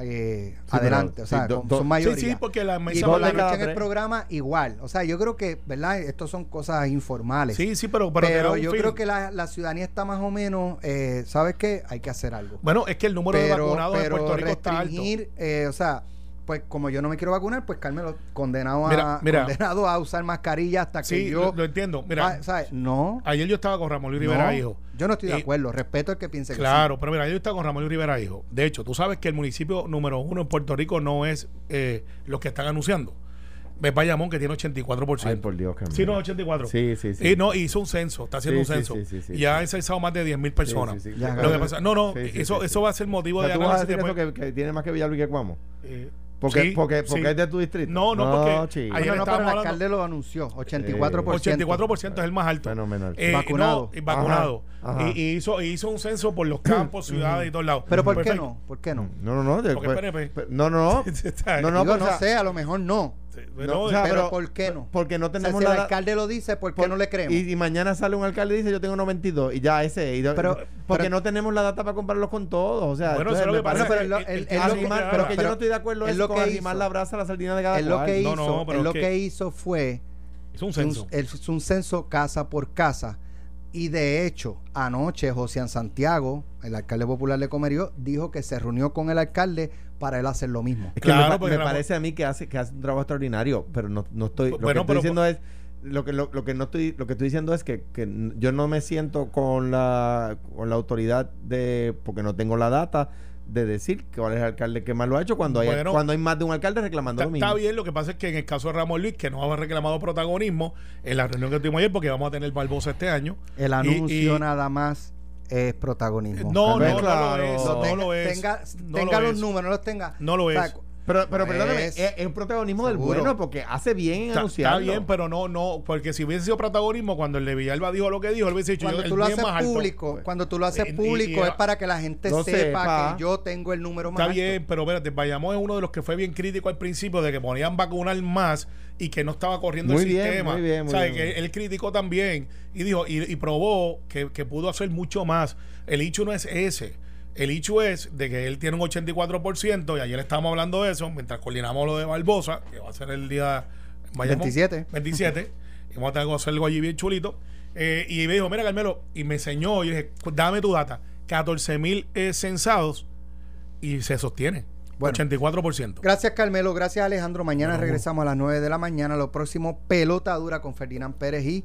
Speaker 2: eh,
Speaker 4: Sí,
Speaker 2: adelante,
Speaker 4: pero,
Speaker 2: o sea,
Speaker 4: sí, do-
Speaker 2: con-
Speaker 4: do-
Speaker 2: son mayoría.
Speaker 3: Sí, sí, porque la
Speaker 2: y
Speaker 3: mesa
Speaker 2: por la noche en el programa igual. O sea, yo creo que, ¿verdad? Estos son cosas informales.
Speaker 3: Sí, sí, pero, pero,
Speaker 2: yo
Speaker 3: feeling.
Speaker 2: creo que la, la ciudadanía está más o menos, eh, ¿sabes qué? Hay que hacer algo.
Speaker 3: Bueno, es que el número de vacunados en Puerto Rico está alto.
Speaker 2: eh, o sea, pues como yo no me quiero vacunar, pues Carmelo, condenado a,
Speaker 3: Mira, mira.
Speaker 2: condenado a usar mascarilla hasta que
Speaker 3: Sí,
Speaker 2: yo...
Speaker 3: lo, lo entiendo. Mira,
Speaker 2: Ah, ¿sabes? No.
Speaker 3: ayer yo estaba con Ramón Luis Rivera,
Speaker 2: no,
Speaker 3: hijo.
Speaker 2: Yo no estoy de
Speaker 3: Y-
Speaker 2: acuerdo. Respeto el que piense que
Speaker 3: Claro, pero mira, yo estaba con Ramón Luis Rivera, hijo. De hecho, tú sabes que el municipio número uno en Puerto Rico no es eh, los que están anunciando. Ves Bayamón que tiene 84%.
Speaker 4: Ay, por Dios, Carmelo.
Speaker 3: Sí, no, 84.
Speaker 4: Sí, sí, sí.
Speaker 3: Y no, hizo un censo, está haciendo
Speaker 4: Sí,
Speaker 3: un censo.
Speaker 4: sí, sí, sí,
Speaker 3: y han censado más de 10 mil personas.
Speaker 4: Sí, sí, sí.
Speaker 2: Ya,
Speaker 3: Lo
Speaker 2: claro.
Speaker 3: que pasa, no, no,
Speaker 4: Sí, sí,
Speaker 3: eso,
Speaker 4: sí,
Speaker 3: eso
Speaker 4: sí.
Speaker 3: va a ser motivo
Speaker 4: O sea,
Speaker 3: de
Speaker 4: ¿Tú vas a
Speaker 3: análisis
Speaker 4: decir
Speaker 3: después.
Speaker 4: eso que, que tiene más que Villalba y que Cuamo?
Speaker 3: Eh,
Speaker 4: Porque,
Speaker 3: sí,
Speaker 4: porque, porque
Speaker 3: sí.
Speaker 4: es de tu distrito.
Speaker 3: No, no, porque
Speaker 4: chico.
Speaker 3: ayer
Speaker 2: No, no, pero el
Speaker 3: hablando-
Speaker 2: alcalde lo anunció. 84%.
Speaker 3: 84% es el más alto.
Speaker 4: Fenomenal.
Speaker 3: Eh,
Speaker 2: Vacunado.
Speaker 3: no, y vacunado.
Speaker 4: Ajá, ajá.
Speaker 3: Y, y hizo, y hizo un censo por los campos, [COUGHS] ciudades y todos lados.
Speaker 2: Pero ¿por qué no? ¿Por qué no?
Speaker 4: No, no, no. de-
Speaker 3: Porque
Speaker 4: pues-
Speaker 3: PNP.
Speaker 4: no, no, no. [LAUGHS] No, no,
Speaker 2: Digo,
Speaker 4: pues,
Speaker 2: no sé, a lo mejor no.
Speaker 3: Sí,
Speaker 4: No,
Speaker 3: no,
Speaker 4: o sea,
Speaker 2: pero,
Speaker 4: pero-
Speaker 2: ¿por qué no?
Speaker 4: Porque no
Speaker 2: O sea,
Speaker 4: tenemos
Speaker 2: si el alcalde lo dice, ¿por qué
Speaker 4: por-
Speaker 2: no le creemos?
Speaker 4: Y, y mañana sale un alcalde y dice yo tengo 92 y ya ese. y-
Speaker 2: Pero-
Speaker 4: porque
Speaker 2: pero-
Speaker 4: no tenemos la data para compararlos con todos. O sea,
Speaker 3: Bueno,
Speaker 4: entonces
Speaker 3: eso es lo
Speaker 4: me
Speaker 3: que pasa.
Speaker 2: pero
Speaker 3: el- el- el-
Speaker 2: que- pero-
Speaker 4: yo no estoy de acuerdo
Speaker 2: es
Speaker 4: es
Speaker 2: lo
Speaker 4: con
Speaker 2: que
Speaker 4: arrimar
Speaker 2: hizo.
Speaker 4: la brasa a la sardina de cada
Speaker 2: lo
Speaker 4: cual.
Speaker 2: que
Speaker 3: No,
Speaker 2: hizo,
Speaker 3: no, pero
Speaker 2: él lo
Speaker 3: es que-
Speaker 2: que hizo fue
Speaker 3: Hizo un censo.
Speaker 2: hizo un censo casa por casa. Y de hecho, anoche José Santiago, el alcalde popular de Comerío, dijo que se reunió con el alcalde para él hacer lo mismo.
Speaker 4: Es que me
Speaker 3: Claro, porque
Speaker 4: me,
Speaker 3: Ramón-
Speaker 4: parece a mí que hace, que hace un trabajo extraordinario, pero no, no estoy. Lo
Speaker 3: Bueno,
Speaker 4: que estoy
Speaker 3: pero-
Speaker 4: diciendo es. Lo que, lo, lo que no estoy lo que estoy diciendo es que, que yo no me siento con la con la autoridad de porque no tengo la data de decir cuál es el alcalde que más lo ha hecho cuando hay
Speaker 3: Bueno,
Speaker 4: cuando hay más de un alcalde reclamando
Speaker 3: Está,
Speaker 4: lo mismo.
Speaker 3: está bien, lo que pasa es que en el caso de Ramón Luis, que no ha reclamado protagonismo en la reunión que tuvimos ayer, porque vamos a tener Barbosa este año.
Speaker 2: El
Speaker 3: Y-
Speaker 2: anuncio
Speaker 3: y-
Speaker 2: nada más es protagonismo.
Speaker 3: No, no,
Speaker 2: Carmelo.
Speaker 3: no
Speaker 4: Claro.
Speaker 3: lo es. No
Speaker 2: tenga,
Speaker 3: lo es.
Speaker 2: tenga,
Speaker 3: no
Speaker 2: tenga
Speaker 3: lo
Speaker 2: los
Speaker 3: es.
Speaker 2: números, no los tenga.
Speaker 3: No lo
Speaker 2: O sea,
Speaker 3: es.
Speaker 4: Pero, pero perdóname,
Speaker 2: Es-
Speaker 4: es, es un protagonismo del
Speaker 2: Seguro.
Speaker 4: bueno porque hace bien en
Speaker 3: Está,
Speaker 4: anunciarlo.
Speaker 3: está bien, pero no, no, porque si hubiese sido protagonismo cuando el de Villalba dijo lo que dijo, él hubiese dicho
Speaker 2: Cuando
Speaker 3: yo,
Speaker 2: tú
Speaker 3: el
Speaker 2: lo haces
Speaker 3: más alto.
Speaker 2: público, cuando tú lo haces
Speaker 3: Y- y-
Speaker 2: público
Speaker 3: y-
Speaker 2: es para que la gente sepa,
Speaker 4: sepa.
Speaker 2: que yo tengo el número más
Speaker 3: Está
Speaker 2: alto.
Speaker 3: bien, pero espérate, Bayamón es uno de los que fue bien crítico al principio de que ponían vacunar más y que no estaba corriendo
Speaker 4: Muy
Speaker 3: el
Speaker 4: bien,
Speaker 3: sistema.
Speaker 4: muy bien, muy
Speaker 3: ¿Sabes?
Speaker 4: bien.
Speaker 3: Que él criticó también y dijo y, y probó que, que pudo hacer mucho más. El hecho no es ese. El hecho es de que él tiene un 84% y ayer estábamos hablando de eso mientras coordinamos lo de Barbosa, que va a ser el día Bayamón,
Speaker 2: 27.
Speaker 3: 27. y vamos a tener que hacer algo allí bien chulito. Eh, y me dijo, mira Carmelo, y me enseñó y dije, dame tu data. 14 mil censados y se sostiene.
Speaker 2: Bueno.
Speaker 3: 84%.
Speaker 2: Gracias, Carmelo. Gracias, Alejandro. Mañana regresamos a las 9 de la mañana. Lo próximo, pelota dura con Ferdinand Pérez y